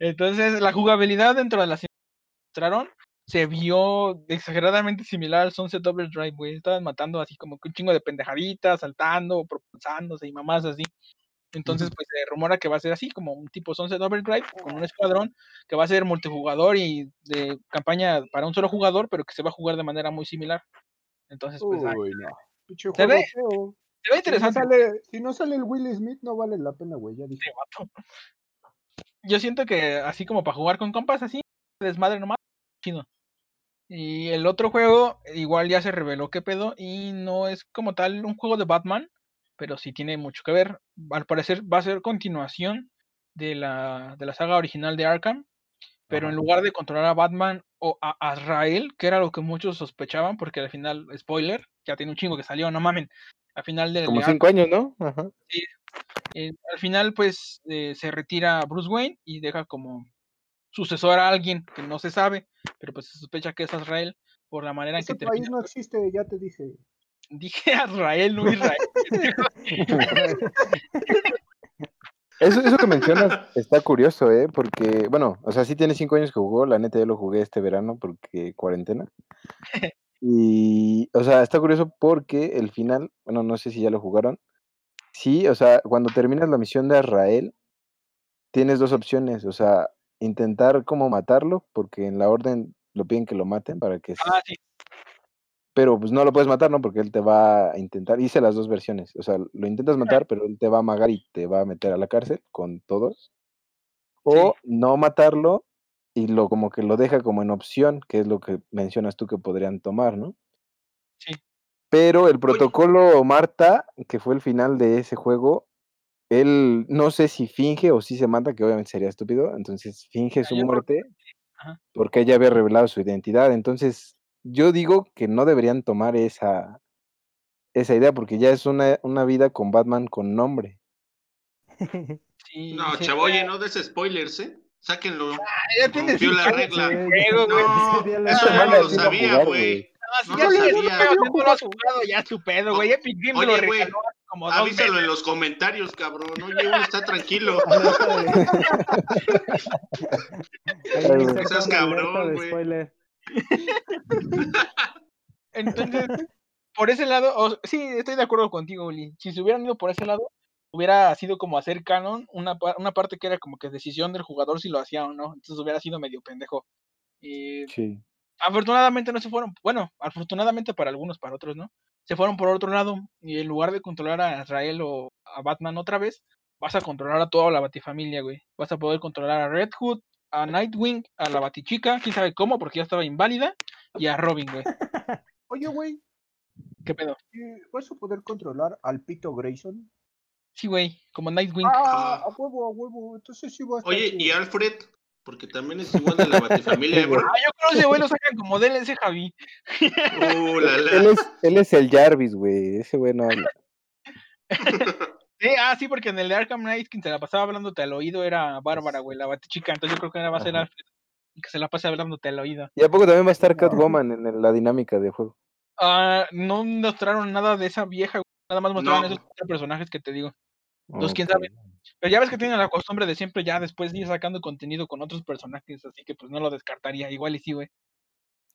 [SPEAKER 1] Entonces, la jugabilidad dentro de la mostraron se vio exageradamente similar al Sunset Overdrive, güey. Estaban matando así como que un chingo de pendejaditas, saltando, propulsándose y mamás así. Entonces, pues se rumora que va a ser así, como un tipo Sunset Overdrive, con un escuadrón que va a ser multijugador y de campaña para un solo jugador, pero que se va a jugar de manera muy similar. Entonces, pues.
[SPEAKER 2] Uy, no. se, ve, se ve interesante. Si no, sale, el Will Smith, no vale la pena, güey. Ya dije.
[SPEAKER 1] Yo siento que así como para jugar con compas, así, desmadre nomás, chido. Y el otro juego, igual ya se reveló qué pedo, y no es como tal un juego de Batman, pero sí tiene mucho que ver. Al parecer va a ser continuación de la, de la saga original de Arkham, pero en lugar de controlar a Batman o a Azrael, que era lo que muchos sospechaban, porque al final, spoiler, ya tiene un chingo que salió, no mamen. Al final de.
[SPEAKER 5] Como cinco años, ¿no?
[SPEAKER 1] Sí. Eh, al final, pues, eh, se retira Bruce Wayne y deja como sucesor a alguien que no se sabe, pero pues se sospecha que es Azrael por la manera en que
[SPEAKER 2] país no existe, ya te dije.
[SPEAKER 1] Dije Azrael, no Israel.
[SPEAKER 5] Eso, eso que mencionas está curioso, ¿eh? Porque, bueno, o sea, sí tiene cinco años que jugó, la neta yo lo jugué este verano porque cuarentena. Y, o sea, está curioso porque el final, bueno, no sé si ya lo jugaron. Sí, o sea, cuando terminas la misión de Israel, tienes dos opciones, o sea, intentar como matarlo, porque en la orden lo piden que lo maten para que...
[SPEAKER 1] Ah, sí.
[SPEAKER 5] Pero pues no lo puedes matar, ¿no? Porque él te va a intentar, hice las dos versiones, o sea, lo intentas matar, pero él te va a amagar y te va a meter a la cárcel con todos. O no matarlo y lo como que lo deja como en opción, que es lo que mencionas tú que podrían tomar, ¿no?
[SPEAKER 1] Sí.
[SPEAKER 5] Pero el protocolo Marta, que fue el final de ese juego, él no sé si finge o si se mata, que obviamente sería estúpido, entonces finge ah, su muerte porque ella había revelado su identidad. Entonces, yo digo que no deberían tomar esa, esa idea porque ya es una, una vida con Batman con nombre.
[SPEAKER 4] no, chavo, oye, no des spoilers, ¿eh? Sáquenlo. Ah,
[SPEAKER 1] ya tienes
[SPEAKER 4] la regla. no, eso no lo sabía, güey.
[SPEAKER 1] No, no, lo no lo has jugado ya su pedo, güey. Epic Games lo regaló como
[SPEAKER 4] dos Avísalo en los comentarios, cabrón. Oye, uno está tranquilo. Estás cabrón, güey.
[SPEAKER 1] Entonces, por ese lado, sí, estoy de acuerdo contigo, Uli. Si se hubieran ido por ese lado, hubiera sido como hacer canon una, una parte que era como que decisión del jugador si lo hacía o no. Entonces hubiera sido medio pendejo. Y
[SPEAKER 5] sí.
[SPEAKER 1] Afortunadamente no se fueron, bueno, afortunadamente para algunos, para otros no. Se fueron por otro lado y en lugar de controlar a Israel o a Batman otra vez, vas a controlar a toda la Batifamilia, güey. Vas a poder controlar a Red Hood, a Nightwing, a la Batichica, quién sabe cómo, porque ya estaba inválida, y a Robin, güey.
[SPEAKER 2] Oye, güey.
[SPEAKER 1] ¿Qué pedo?
[SPEAKER 2] ¿Vas a poder controlar al Pito Grayson?
[SPEAKER 1] Sí, güey, como Nightwing.
[SPEAKER 2] Ah, a huevo, a huevo. Entonces sí va a estar
[SPEAKER 4] Oye, ¿y Alfred? Porque también es igual de la Batifamilia, bro.
[SPEAKER 1] Ah, yo creo que ese güey lo sacan como DLC, Javi.
[SPEAKER 4] Uh, la, la.
[SPEAKER 5] Él, es, él es el Jarvis, güey. Ese güey no habla.
[SPEAKER 1] Sí, ah, sí, porque en el de Arkham Knight quien se la pasaba hablándote al oído era Bárbara, güey, la batichica. Entonces yo creo que ahora va a ser Alfred que se la pase hablándote al oído.
[SPEAKER 5] ¿Y a poco también va a estar Catwoman en la dinámica de juego?
[SPEAKER 1] Ah, no mostraron nada de esa vieja, nada más mostraron esos personajes que te digo. Entonces, quién sabe. Pero ya ves que tienen la costumbre de siempre ya después ir sacando contenido con otros personajes, así que pues no lo descartaría. Igual y sí, güey.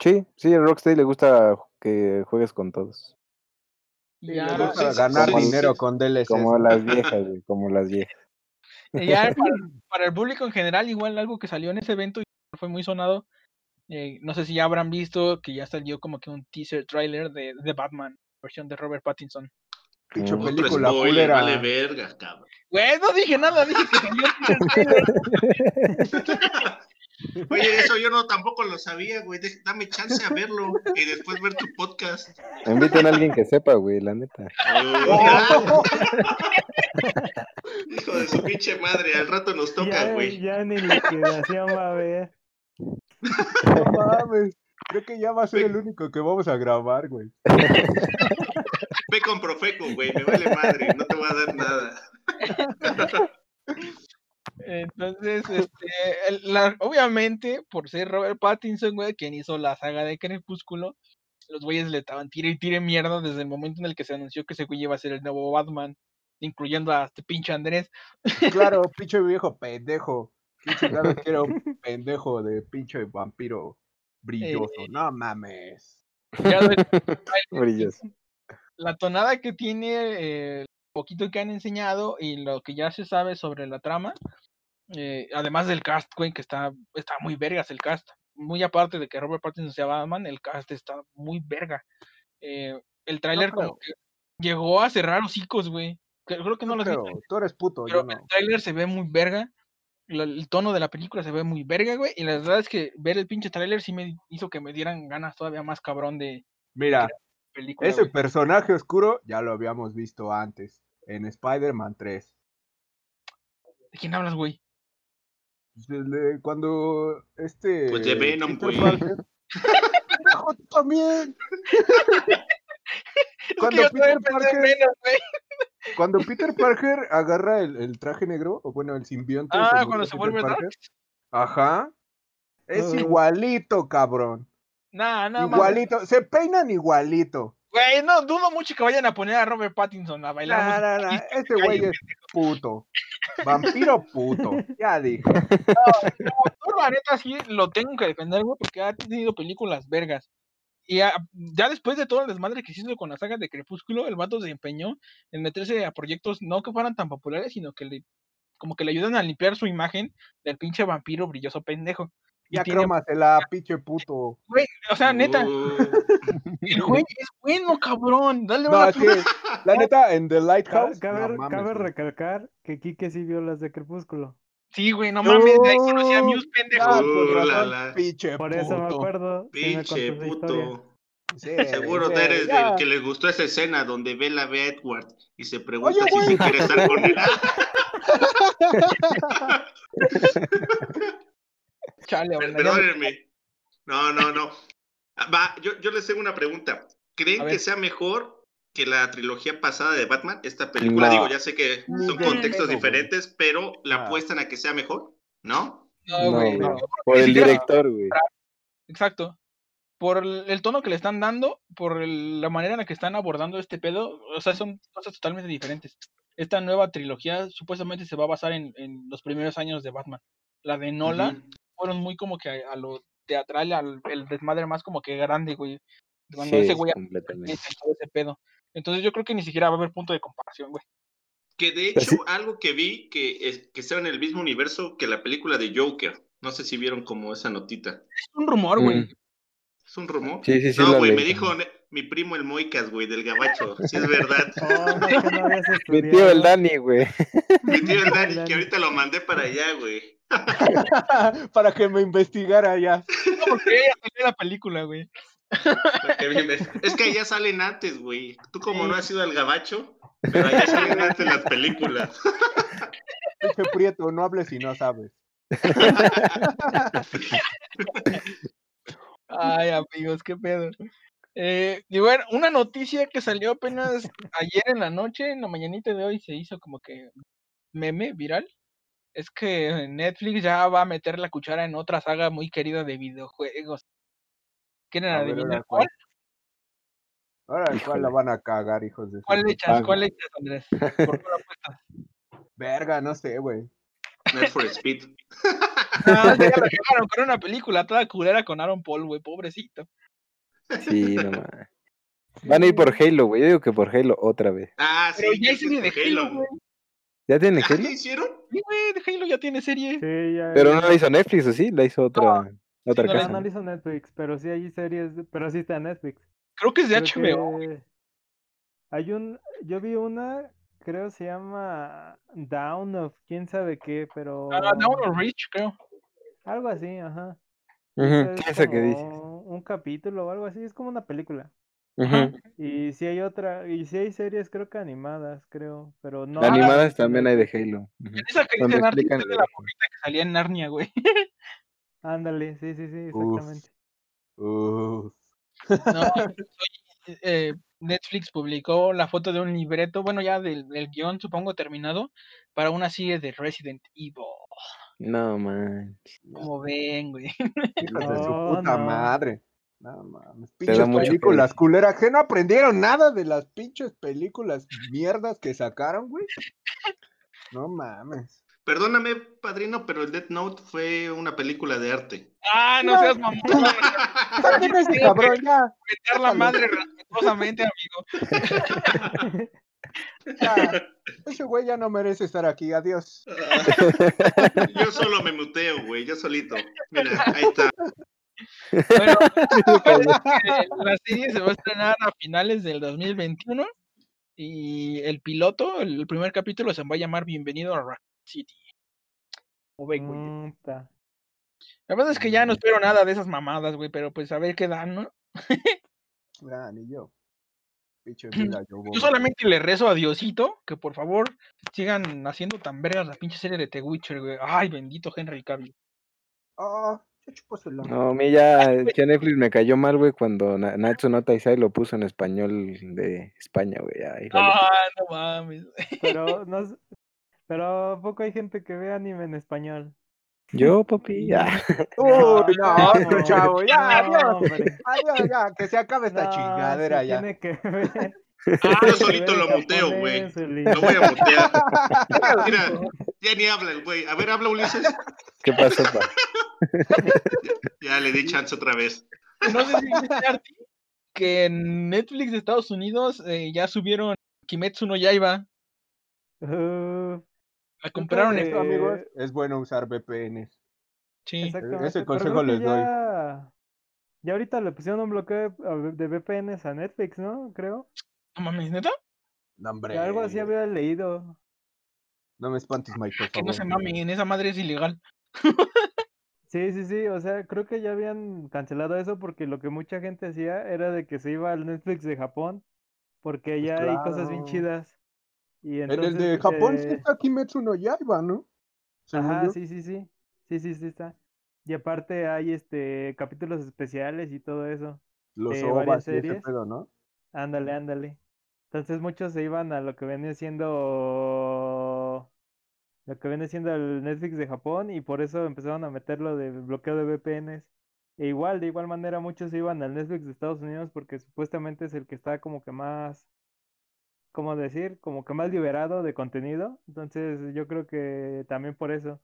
[SPEAKER 5] Sí, sí, a Rocksteady le gusta que juegues con todos.
[SPEAKER 2] Ya, ganar dinero con DLC.
[SPEAKER 5] Como las viejas, güey, como las viejas.
[SPEAKER 1] ya para, el público en general, igual algo que salió en ese evento y fue muy sonado. Eh, no sé si ya habrán visto que ya salió como que un teaser trailer de, de Batman, versión de Robert Pattinson.
[SPEAKER 2] Pinche película culera.
[SPEAKER 4] Vale verga, cabrón.
[SPEAKER 1] Güey, no dije nada, dije que
[SPEAKER 4] Oye, eso yo no tampoco lo sabía, güey. Dame chance a verlo y después ver tu podcast.
[SPEAKER 5] Inviten a alguien que sepa, güey, la neta.
[SPEAKER 4] Hijo de su pinche madre, al rato nos toca, güey.
[SPEAKER 3] Ya, ni liquidación va a ver.
[SPEAKER 2] No mames. Creo que ya va a ser el único que vamos a grabar, güey.
[SPEAKER 4] Ve con Profeco, güey, me vale madre, no te voy a dar nada.
[SPEAKER 1] Entonces, este, obviamente, por ser Robert Pattinson, güey, quien hizo la saga de Crepúsculo, los güeyes le estaban tire y tire mierda desde el momento en el que se anunció que ese güey iba a ser el nuevo Batman, incluyendo a este pinche Andrés.
[SPEAKER 2] Claro, pinche viejo pendejo. Pinche claro quiero un pendejo de pinche vampiro brilloso. Eh, no mames.
[SPEAKER 5] Brilloso
[SPEAKER 1] la tonada que tiene, el poquito que han enseñado y lo que ya se sabe sobre la trama, eh, además del cast, güey, que está, está muy vergas el cast. Muy aparte de que Robert Pattinson sea Batman, el cast está muy verga. Eh, el tráiler como que llegó a cerrar hocicos, güey. Creo que no, lo
[SPEAKER 2] creo. Tú eres puto,
[SPEAKER 1] Pero el tráiler se ve muy verga. El, tono de la película se ve muy verga, güey. Y la verdad es que ver el pinche tráiler sí me hizo que me dieran ganas todavía más cabrón de...
[SPEAKER 2] Mira, ese personaje oscuro ya lo habíamos visto antes, en Spider-Man 3.
[SPEAKER 1] ¿De quién hablas, güey?
[SPEAKER 2] Cuando este.
[SPEAKER 4] Pues de Venom, güey.
[SPEAKER 2] también. cuando, Peter Parker, cuando Peter Parker agarra el, traje negro, o bueno, el simbionte.
[SPEAKER 1] Ah, cuando se vuelve Parker,
[SPEAKER 2] Ajá. Es igualito, cabrón.
[SPEAKER 1] No, no,
[SPEAKER 2] Igualito, se peinan igualito.
[SPEAKER 1] Güey, no, dudo mucho que vayan a poner a Robert Pattinson a bailar.
[SPEAKER 2] No, no, no, este güey es puto. Vampiro puto, ya dije. No,
[SPEAKER 1] la neta sí lo tengo que defender, güey, porque ha tenido películas vergas. Y ya, después de todo el desmadre que se hizo con la saga de Crepúsculo, el vato se empeñó en meterse a proyectos no que fueran tan populares, sino que le, como que le ayudan a limpiar su imagen del pinche vampiro brilloso pendejo.
[SPEAKER 2] Ya la pinche puto.
[SPEAKER 1] Güey, o sea, neta. Uh. El güey es bueno, cabrón. Dale
[SPEAKER 2] no, sí, la neta, en The Lighthouse.
[SPEAKER 3] Cabe, cabe recalcar que Kike sí vio las de Crepúsculo.
[SPEAKER 1] Sí, güey, no mames, de ahí conocí a Muse, pendejo.
[SPEAKER 4] Uh,
[SPEAKER 3] Pinche Por eso me acuerdo.
[SPEAKER 4] Pinche puto. Seguro eres del que les gustó esa escena donde Bella ve a Edward y se pregunta si se quiere estar con él.
[SPEAKER 1] Chale,
[SPEAKER 4] Perdónenme. No, no, no. Va, yo, yo les tengo una pregunta. ¿Creen que sea mejor que la trilogía pasada de Batman? Esta película, digo, ya sé que son contextos diferentes, pero ¿la ah. apuestan a que sea mejor? ¿No?
[SPEAKER 5] No, güey. Por el director, güey.
[SPEAKER 1] Exacto por el, tono que le están dando, por la manera en la que están abordando este pedo, o sea, son cosas totalmente diferentes. Esta nueva trilogía supuestamente se va a basar en, los primeros años de Batman. La de Nolan fueron muy como que a, lo teatral, al el desmadre más como que grande, güey. Cuando ese güey ese pedo. Entonces yo creo que ni siquiera va a haber punto de comparación, güey.
[SPEAKER 4] Que de hecho, algo que vi que, es, que sea en el mismo universo que la película de Joker. No sé si vieron como esa notita.
[SPEAKER 1] Es un rumor, güey. Mm.
[SPEAKER 4] ¿Es un rumor?
[SPEAKER 5] Sí, sí, sí.
[SPEAKER 4] No, güey, me dijo mi primo el Moicas, güey, del Gabacho. Sí, es verdad.
[SPEAKER 5] mi tío el Dani, güey.
[SPEAKER 4] Mi tío el Dani, que ahorita lo mandé para allá, güey.
[SPEAKER 2] para que me investigara allá.
[SPEAKER 1] No, porque ella salió la película, güey.
[SPEAKER 4] Es que allá salen antes, güey. Tú como no has ido al Gabacho, pero allá salen antes las películas.
[SPEAKER 2] Dice Prieto, no hables si no sabes.
[SPEAKER 1] Ay, amigos, qué pedo. Eh, y bueno, una noticia que salió apenas ayer en la noche, en la mañanita de hoy se hizo como que meme viral. Es que Netflix ya va a meter la cuchara en otra saga muy querida de videojuegos. ¿Quieren adivinar cuál?
[SPEAKER 2] Ahora, ¿cuál la van a cagar, hijos de
[SPEAKER 1] ¿Cuál echas? ¿Cuál echas, Andrés? ¿Por qué apuestas?
[SPEAKER 2] Verga, no sé, güey.
[SPEAKER 4] Need for Speed.
[SPEAKER 1] Ah, ya lo con una película toda culera con Aaron Paul, güey, pobrecito.
[SPEAKER 5] Sí, no mames. Van a ir por Halo, güey. Yo digo que por Halo otra vez.
[SPEAKER 4] Ah, sí.
[SPEAKER 1] Pero ya serie de Halo, güey.
[SPEAKER 5] ¿Ya tiene Halo?
[SPEAKER 4] ¿Ya hicieron?
[SPEAKER 1] Sí, güey, Halo ya tiene serie.
[SPEAKER 3] Sí, ya,
[SPEAKER 5] pero no la hizo Netflix, ¿o sí? La hizo otra, otra
[SPEAKER 3] no,
[SPEAKER 5] casa.
[SPEAKER 3] No, la hizo Netflix, pero sí hay series, pero sí está en Netflix.
[SPEAKER 1] Creo que es de HBO.
[SPEAKER 3] Hay un, yo vi una creo se llama Down of quién sabe qué, pero.
[SPEAKER 1] Ah, Down of Reach, creo.
[SPEAKER 3] Algo así, ajá.
[SPEAKER 5] ¿Qué es que dices?
[SPEAKER 3] Un capítulo o algo así, es como una película. Y si hay otra, y si hay series creo que animadas, creo, pero no.
[SPEAKER 5] Animadas también hay de Halo.
[SPEAKER 1] Esa que dice Narnia de la movida que salía en Narnia, güey.
[SPEAKER 3] Ándale, sí, sí, sí, exactamente.
[SPEAKER 2] No,
[SPEAKER 1] soy, eh, Netflix publicó la foto de un libreto, bueno, ya del, guion, supongo, terminado, para una serie de Resident Evil.
[SPEAKER 5] No, man.
[SPEAKER 1] Como ven, güey.
[SPEAKER 2] Hijos de su puta madre. No mames, pinches películas culeras, que no aprendieron nada de las pinches películas mierdas que sacaron, güey. No mames.
[SPEAKER 4] Perdóname, padrino, pero el Death Note fue una película de arte.
[SPEAKER 1] Ah, no seas mamón.
[SPEAKER 2] ¿Qué ese cabrón ya?
[SPEAKER 1] Meter la madre respetuosamente, amigo.
[SPEAKER 2] ese güey ya no merece estar aquí, adiós.
[SPEAKER 4] yo solo me muteo, güey, yo solito. Mira, ahí está.
[SPEAKER 1] Bueno, la serie se va a estrenar a finales del 2021 y el piloto, el primer capítulo se va a llamar Bienvenido a City. O ven, güey. La verdad es que ya no espero nada de esas mamadas, güey, pero pues a ver qué dan, ¿no?
[SPEAKER 2] ah, ni yo.
[SPEAKER 1] yo, solamente le rezo a Diosito que por favor sigan haciendo tan vergas la pinche serie de The Witcher, güey. Ay, bendito Henry Cavill.
[SPEAKER 2] Ah,
[SPEAKER 5] no, a mí ya, Netflix me cayó mal, güey, cuando Nacho Nota Isai lo puso en español de España, güey.
[SPEAKER 1] Ah, no mames.
[SPEAKER 3] Pero no, pero ¿a poco hay gente que ve anime en español?
[SPEAKER 5] Yo, papi, ya.
[SPEAKER 2] Uy, no, no, chavo, ya, adiós. Adiós, ya, que se acabe esta chingadera ya.
[SPEAKER 3] Tiene que ver.
[SPEAKER 4] Ah, yo solito lo muteo, güey. Lo voy a mutear. Mira, ya ni habla el güey. A ver, habla Ulises.
[SPEAKER 5] ¿Qué pasó, pa?
[SPEAKER 4] ya le di chance otra vez.
[SPEAKER 1] No sé si viste, que en Netflix de Estados Unidos eh, ya subieron Kimetsu no Yaiba.
[SPEAKER 3] Uh,
[SPEAKER 1] la compraron
[SPEAKER 2] esto, amigos. Es bueno usar VPNs.
[SPEAKER 1] Sí,
[SPEAKER 2] ese consejo
[SPEAKER 3] que
[SPEAKER 2] les doy.
[SPEAKER 3] ya... Ya ahorita le pusieron un bloqueo de, VPNs a Netflix, ¿no? Creo.
[SPEAKER 1] No mames, ¿neta?
[SPEAKER 2] No, hombre.
[SPEAKER 3] Algo así había leído.
[SPEAKER 2] No me espantes, Mike, por
[SPEAKER 1] Que no
[SPEAKER 2] favor.
[SPEAKER 1] se mamen, esa madre es ilegal.
[SPEAKER 3] Sí, sí, sí, o sea, creo que ya habían cancelado eso porque lo que mucha gente hacía era de que se iba al Netflix de Japón porque
[SPEAKER 2] Pues
[SPEAKER 3] allá hay cosas bien chidas. Y
[SPEAKER 2] En el
[SPEAKER 3] entonces,
[SPEAKER 2] de Japón sí
[SPEAKER 3] eh,
[SPEAKER 2] está Kimetsu no Yaiba, ¿no? Según
[SPEAKER 3] Ajá,
[SPEAKER 2] yo.
[SPEAKER 3] sí, sí, sí. Sí, sí, sí está. Y aparte hay este capítulos especiales y todo eso.
[SPEAKER 2] Los
[SPEAKER 3] de
[SPEAKER 2] ovas
[SPEAKER 3] varias
[SPEAKER 2] y ese pedo, ¿no?
[SPEAKER 3] Ándale, ándale. Entonces muchos se iban a lo que viene siendo lo que viene siendo el Netflix de Japón y por eso empezaron a meterlo de bloqueo de VPNs. E igual, de igual manera, muchos iban al Netflix de Estados Unidos porque supuestamente es el que está como que más, ¿cómo decir? Como que más liberado de contenido. Entonces yo creo que también por eso.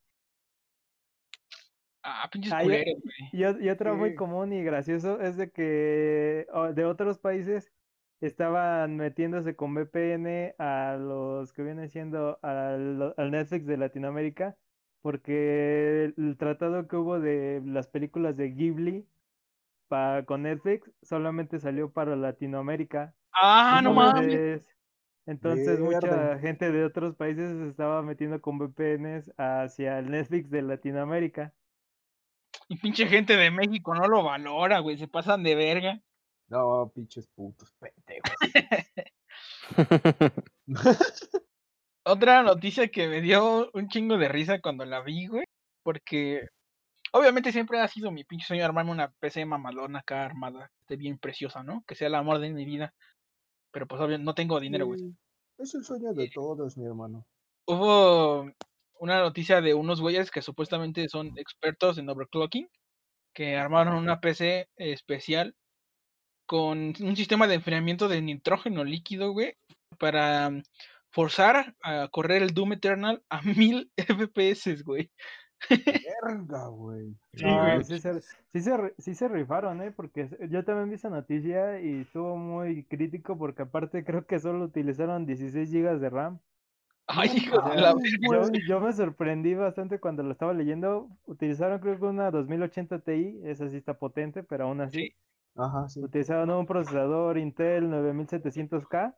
[SPEAKER 1] Ah, pinches
[SPEAKER 3] Ah, yo-
[SPEAKER 1] culeros, güey.
[SPEAKER 3] Y, y otro muy común y gracioso es de que de otros países estaban metiéndose con VPN a los que vienen siendo al, al Netflix de Latinoamérica, porque el tratado que hubo de las películas de Ghibli pa- con Netflix solamente salió para Latinoamérica.
[SPEAKER 1] Ah, no mames.
[SPEAKER 3] Entonces, mucha gente de otros países se estaba metiendo con VPNs hacia el Netflix de Latinoamérica.
[SPEAKER 1] Y pinche gente de México no lo valora, güey. Se pasan de verga.
[SPEAKER 2] No, pinches putos pendejos.
[SPEAKER 1] Otra noticia que me dio un chingo de risa cuando la vi, güey. Porque obviamente siempre ha sido mi pinche sueño armarme una PC mamalona acá armada. que Esté bien preciosa, ¿no? Que sea el amor de mi vida. Pero pues obviamente no tengo dinero, güey.
[SPEAKER 2] Es el sueño de todos, mi hermano.
[SPEAKER 1] Hubo una noticia de unos güeyes que supuestamente son expertos en overclocking. Que armaron una PC especial con un sistema de enfriamiento de nitrógeno líquido, güey, para mm, forzar a correr el Doom Eternal a 1000 FPS, güey.
[SPEAKER 2] Verga, güey.
[SPEAKER 1] Sí,
[SPEAKER 3] sí se, sí se ri- sí se rifaron, ¿eh? Porque yo también vi esa noticia y estuvo muy crítico porque aparte creo que solo utilizaron 16 GB de RAM.
[SPEAKER 1] Ay, hijo de la
[SPEAKER 3] yo, yo me sorprendí bastante cuando lo estaba leyendo. Utilizaron creo que una 2080 Ti, esa sí está potente, pero aún así.
[SPEAKER 2] Ajá, sí.
[SPEAKER 3] Utilizaron un procesador Intel 9700K.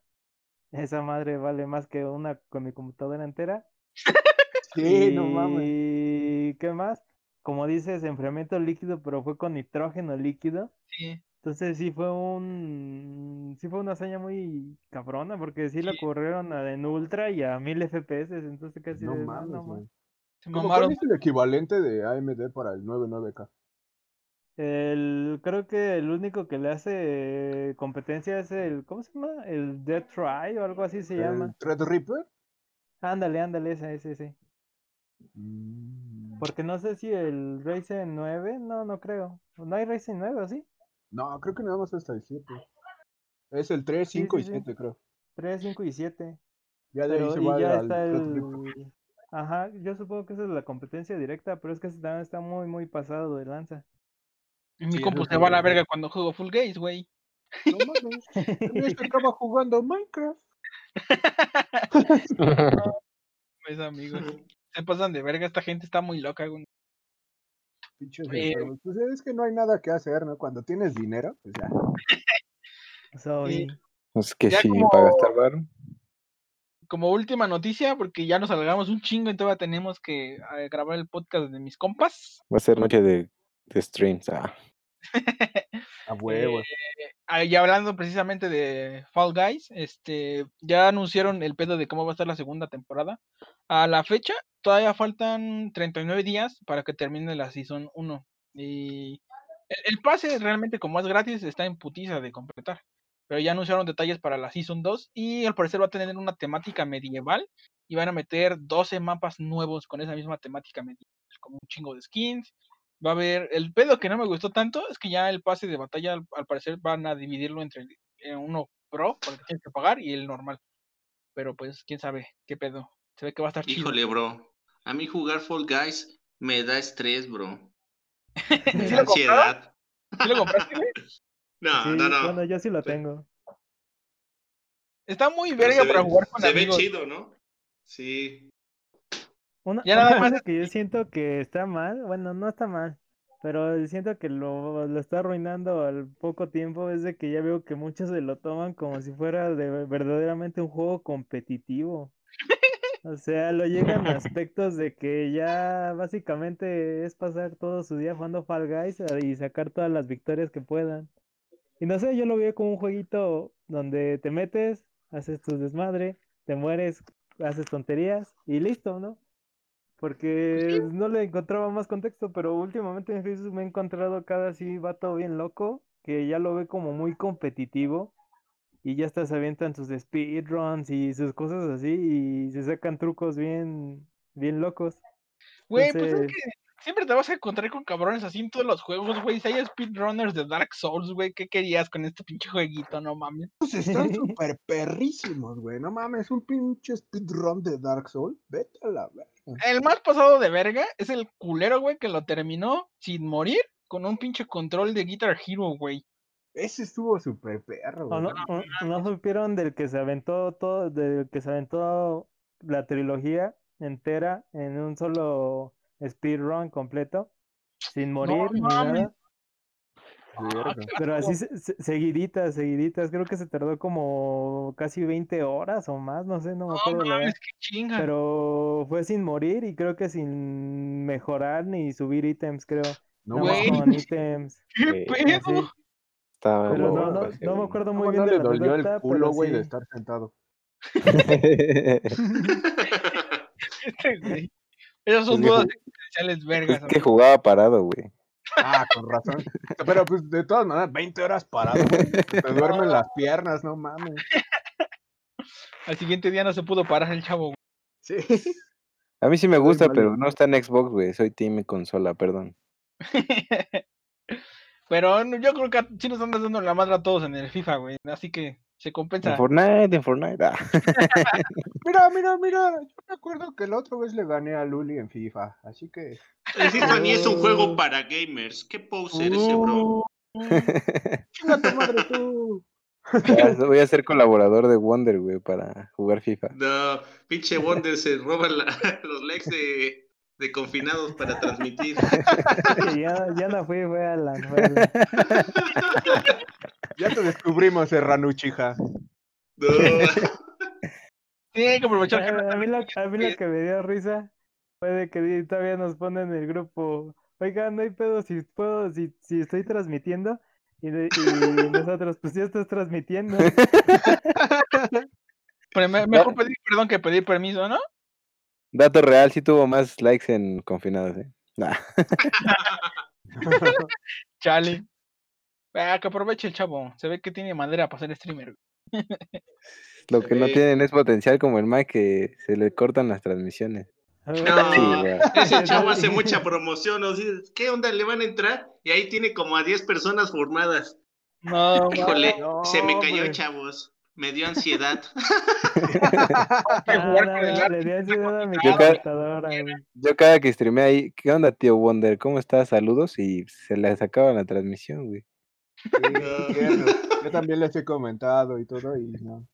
[SPEAKER 3] Esa madre vale más que una con mi computadora entera.
[SPEAKER 2] Sí, no mames.
[SPEAKER 3] ¿Y qué más? Como dices, enfriamiento líquido, pero fue con nitrógeno líquido.
[SPEAKER 1] Sí.
[SPEAKER 3] Entonces sí fue un sí fue una hazaña muy cabrona porque sí
[SPEAKER 1] Sí.
[SPEAKER 3] corrieron a- en ultra y a 1000 FPS, entonces casi
[SPEAKER 2] No
[SPEAKER 3] de,
[SPEAKER 2] mames,
[SPEAKER 3] no,
[SPEAKER 2] güey.
[SPEAKER 3] ma-
[SPEAKER 1] Se
[SPEAKER 2] ¿Cómo cuál es el equivalente de AMD para el 99K?
[SPEAKER 3] El, creo que el único que le hace competencia es el, ¿cómo se llama? El Dead Try o algo así se llama.
[SPEAKER 2] ¿El Threadripper?
[SPEAKER 3] Ándale, ándale, ese, ese, ese.
[SPEAKER 2] Mm,
[SPEAKER 3] Porque no sé si el Ryzen 9, no, no creo. No hay Ryzen 9, ¿o sí?
[SPEAKER 2] No, creo que nada más hasta el 7. Es el 3,
[SPEAKER 3] Sí,
[SPEAKER 2] 5
[SPEAKER 3] sí,
[SPEAKER 2] y
[SPEAKER 3] sí.
[SPEAKER 2] 7, creo.
[SPEAKER 3] 3, 5 y 7.
[SPEAKER 2] Ya de ahí
[SPEAKER 3] Pero,
[SPEAKER 2] se
[SPEAKER 3] y
[SPEAKER 2] va
[SPEAKER 3] ya
[SPEAKER 2] al
[SPEAKER 3] está el... Ajá, yo supongo que esa es la competencia directa, pero es que también está muy, muy pasado de lanza.
[SPEAKER 1] Mi
[SPEAKER 2] Sí,
[SPEAKER 1] compu se va a la verga cuando juego Full Gaze, güey.
[SPEAKER 2] No mames. Se acaba jugando Minecraft.
[SPEAKER 1] Pues amigos. Se pasan de verga, esta gente está muy loca, güey.
[SPEAKER 2] Pinches
[SPEAKER 1] Eh.
[SPEAKER 2] Pues es que no hay nada que hacer, ¿no? Cuando tienes dinero, pues ya.
[SPEAKER 3] Soy...
[SPEAKER 5] Es que
[SPEAKER 1] Ya
[SPEAKER 5] sí,
[SPEAKER 1] como-
[SPEAKER 5] para gastar varo.
[SPEAKER 1] Como última noticia, porque ya nos alargamos un chingo todavía tenemos que eh, grabar el podcast de mis compas.
[SPEAKER 5] Va a ser noche de, de streams. Ah.
[SPEAKER 2] A huevo.
[SPEAKER 1] Eh, ah, y hablando precisamente de Fall Guys, este, ya anunciaron el pedo de cómo va a estar la segunda temporada. A la fecha, todavía faltan 39 días para que termine la Season 1. Y el, el pase realmente como es gratis está en putiza de completar. Pero ya anunciaron detalles para la Season 2 y al parecer va a tener una temática medieval y van a meter 12 mapas nuevos con esa misma temática medieval, como un chingo de skins. Va a haber, el pedo que no me gustó tanto es que ya el pase de batalla al, al parecer van a dividirlo entre eh, uno pro, porque tienes que pagar, y el normal. Pero pues, quién sabe, qué pedo. Se ve que va a estar chido.
[SPEAKER 4] Híjole, bro. A mí jugar Fall Guys me da estrés, bro.
[SPEAKER 1] ¿Sí
[SPEAKER 4] Me
[SPEAKER 1] lo
[SPEAKER 4] da ansiedad.
[SPEAKER 1] ¿Sí lo compraste, güey?
[SPEAKER 4] No,
[SPEAKER 3] Sí,
[SPEAKER 4] no, no.
[SPEAKER 3] bueno, yo sí lo tengo.
[SPEAKER 1] Está muy verga
[SPEAKER 4] se
[SPEAKER 1] para
[SPEAKER 4] ve-
[SPEAKER 1] jugar con
[SPEAKER 4] Se
[SPEAKER 1] amigos.
[SPEAKER 4] ve chido, ¿no? Sí.
[SPEAKER 3] Una, ya nada más que yo siento que está mal, bueno, no está mal, pero siento que lo, lo está arruinando al poco tiempo, es de que ya veo que muchos se lo toman como si fuera de verdaderamente un juego competitivo. O sea, lo llegan a aspectos de que ya básicamente es pasar todo su día jugando Fall Guys y sacar todas las victorias que puedan. Y no sé, yo lo veo como un jueguito donde te metes, haces tu desmadre, te mueres, haces tonterías y listo, ¿no? Porque no le encontraba más contexto, pero últimamente en Facebook me he encontrado cada así vato bien loco, que ya lo ve como muy competitivo y ya hasta se avientan sus speedruns y sus cosas así y se sacan trucos bien, bien locos.
[SPEAKER 1] Güey, pues es que siempre te vas a encontrar con cabrones así en todos los juegos, güey. Si hay speedrunners de Dark Souls, güey, ¿qué querías con este pinche jueguito? No mames.
[SPEAKER 2] Pues están súper perrísimos, güey. No mames, un pinche speedrun de Dark Souls. Vete a la verga.
[SPEAKER 1] El más pasado de verga es el culero, güey, que lo terminó sin morir con un pinche control de Guitar Hero, güey.
[SPEAKER 2] Ese estuvo súper perro,
[SPEAKER 3] güey. no, no, supieron del que se aventó todo, del que se aventó la trilogía entera en un solo speedrun completo, sin morir ni nada. Ah, Pero así seguiditas, seguiditas, creo que se tardó como casi 20 horas o más, no sé, no me acuerdo. Pero fue sin morir y creo que sin mejorar ni subir ítems, creo.
[SPEAKER 1] No, no ítems. ¿Qué pedo?
[SPEAKER 3] Pero no, no, no, me acuerdo muy bien de
[SPEAKER 2] le dolió el culo, güey, de estar sentado.
[SPEAKER 1] Esas son dudas existenciales vergas.
[SPEAKER 5] Es que jugaba parado, güey.
[SPEAKER 2] Ah, con razón. Pero pues de todas maneras, 20 horas parado, güey. Te duermen las piernas, no mames.
[SPEAKER 1] Al siguiente día no se pudo parar el chavo, güey.
[SPEAKER 2] Sí.
[SPEAKER 5] A mí sí me gusta, pero no está en Xbox, güey. Soy team consola, perdón.
[SPEAKER 1] pero yo creo que sí nos están dando la madre a todos en el FIFA, güey. Así que se compensa.
[SPEAKER 5] En Fortnite, en Fortnite. Ah.
[SPEAKER 2] mira, mira, mira. Yo me acuerdo que la otra vez le gané a Luli en FIFA, así que.
[SPEAKER 4] El FIFA ni es un juego para gamers. ¿Qué poser ese bro?
[SPEAKER 2] Chinga tu madre tú.
[SPEAKER 5] voy a ser colaborador de Wonder, güey, para jugar FIFA.
[SPEAKER 4] No, pinche Wonder se roba los likes de, de, confinados para transmitir.
[SPEAKER 3] ya, ya no fui, fue a la.
[SPEAKER 2] Ya te descubrimos, Serranuchija.
[SPEAKER 4] No.
[SPEAKER 1] Tiene que aprovechar
[SPEAKER 3] que a, mí lo, a mí lo que me dio risa fue de que todavía nos ponen en el grupo. Oiga, no hay pedo si puedo, si, si estoy transmitiendo. Y, nosotros, pues ya estás transmitiendo.
[SPEAKER 1] Pero mejor pedir perdón que pedir permiso, ¿no?
[SPEAKER 5] Dato real, sí tuvo más likes en confinados, ¿eh? Nah.
[SPEAKER 1] Chale. Ah, que aproveche el chavo. Se ve que tiene madera para ser streamer.
[SPEAKER 5] Lo que no tienen es potencial como el Mike que se le cortan las transmisiones.
[SPEAKER 4] No, ese chavo hace mucha promoción. ¿Qué onda? ¿Le van a entrar? Y ahí tiene como a 10 personas formadas.
[SPEAKER 1] No,
[SPEAKER 4] Híjole, se me cayó, chavos. Me dio ansiedad.
[SPEAKER 5] yo, cada, que streamé ahí, ¿qué onda, tío Wonder? ¿Cómo estás? Saludos y se le sacaba la transmisión, güey.
[SPEAKER 2] Yo también les he comentado y todo y no.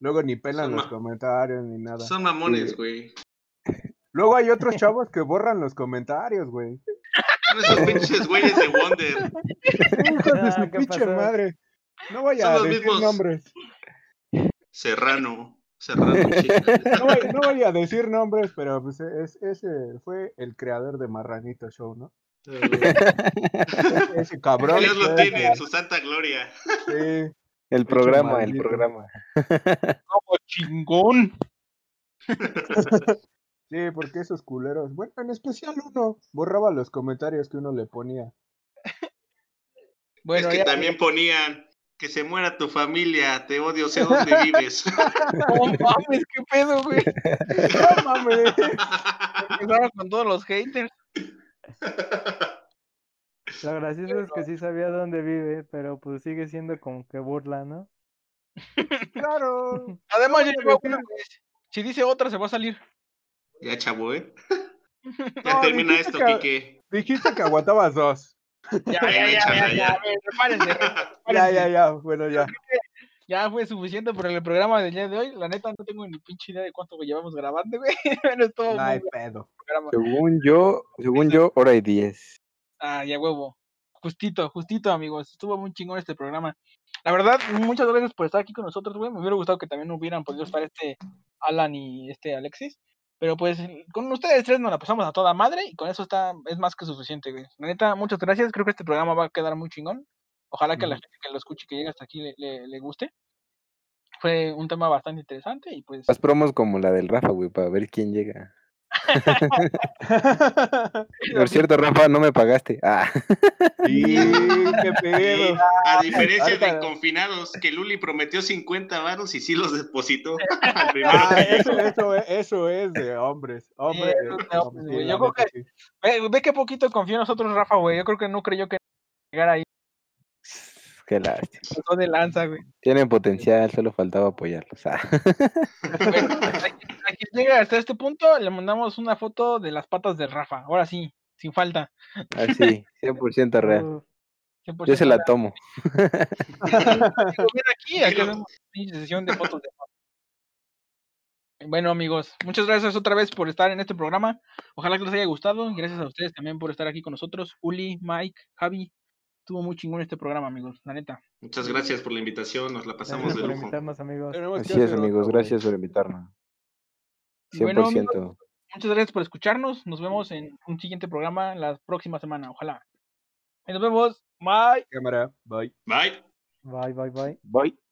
[SPEAKER 2] Luego ni pelan los comentarios ni nada.
[SPEAKER 4] Son mamones, güey.
[SPEAKER 2] Luego hay otros chavos que borran los comentarios, güey.
[SPEAKER 4] Son esos pinches güeyes de Wonder.
[SPEAKER 2] Hijos de su pinche madre. No voy a decir nombres.
[SPEAKER 4] Serrano. Serrano,
[SPEAKER 2] no, voy, no voy a decir nombres, pero pues es, ese fue el creador de Marranito Show, ¿no? ese cabrón.
[SPEAKER 4] Dios lo tiene en su santa gloria.
[SPEAKER 2] Sí.
[SPEAKER 5] El programa, el programa.
[SPEAKER 1] Como chingón.
[SPEAKER 2] Sí, porque esos culeros, bueno, en especial uno, borraba los comentarios que uno le ponía.
[SPEAKER 4] Bueno, es que también ponían que se muera tu familia, te odio, sé dónde vives.
[SPEAKER 1] No mames, qué pedo, güey. No mames. Empezaron con todos los haters.
[SPEAKER 3] Lo gracioso es que sí sabía dónde vive, pero pues sigue siendo como que burla, ¿no?
[SPEAKER 2] Claro.
[SPEAKER 1] Además, si dice otra, se va a salir.
[SPEAKER 4] Ya, chavo, ¿eh? ya termina esto, Kike.
[SPEAKER 2] Dijiste que aguantabas dos.
[SPEAKER 1] Ya, ya, ya, ya, ya,
[SPEAKER 2] ya, ya, ya, bueno, ya.
[SPEAKER 1] ya fue suficiente por el programa del día de hoy. La neta, no tengo ni pinche idea de cuánto llevamos grabando, güey. Pero
[SPEAKER 2] todo no hay pedo.
[SPEAKER 5] Según yo, según yo, hora y diez.
[SPEAKER 1] Ah, ya huevo. Justito, justito, amigos. Estuvo muy chingón este programa. La verdad, muchas gracias por estar aquí con nosotros, güey. Me hubiera gustado que también hubieran podido estar este Alan y este Alexis. Pero pues con ustedes tres nos la pasamos a toda madre y con eso está es más que suficiente, güey. La neta, muchas gracias. Creo que este programa va a quedar muy chingón. Ojalá que la gente que lo escuche que llegue hasta aquí le, le, guste. Fue un tema bastante interesante y pues...
[SPEAKER 5] Las promos como la del Rafa, güey, para ver quién llega. Por cierto, Rafa, no me pagaste. Ah.
[SPEAKER 4] qué pedo. A diferencia de confinados, que Luli prometió 50 varos y sí los depositó.
[SPEAKER 2] ah, eso, eso, eso, es de hombres. hombres,
[SPEAKER 1] Yo creo que, ve, ve qué poquito confía en nosotros, Rafa, güey. Yo creo que no creyó que llegara ahí.
[SPEAKER 5] Qué lástima.
[SPEAKER 1] de lanza, güey.
[SPEAKER 5] Tienen potencial, solo faltaba apoyarlos. Ah.
[SPEAKER 1] Hasta este punto, le mandamos una foto de las patas de Rafa. Ahora sí, sin falta.
[SPEAKER 5] Así, ah, 100% real. Yo se la tomo.
[SPEAKER 1] aquí, aquí sesión de fotos de Bueno, amigos, muchas gracias otra vez por estar en este programa. Ojalá que les haya gustado. Gracias a ustedes también por estar aquí con nosotros. Uli, Mike, Javi, Estuvo muy chingón este programa, amigos, la neta.
[SPEAKER 4] Muchas gracias por la invitación, nos la pasamos de lujo.
[SPEAKER 3] amigos.
[SPEAKER 5] Así es, amigos, gracias por invitarnos. 100%.
[SPEAKER 1] muchas gracias por escucharnos. Nos vemos en un siguiente programa la próxima semana, ojalá. nos vemos. Bye.
[SPEAKER 2] Cámara. Bye.
[SPEAKER 4] Bye.
[SPEAKER 3] Bye, bye, bye.
[SPEAKER 5] Bye.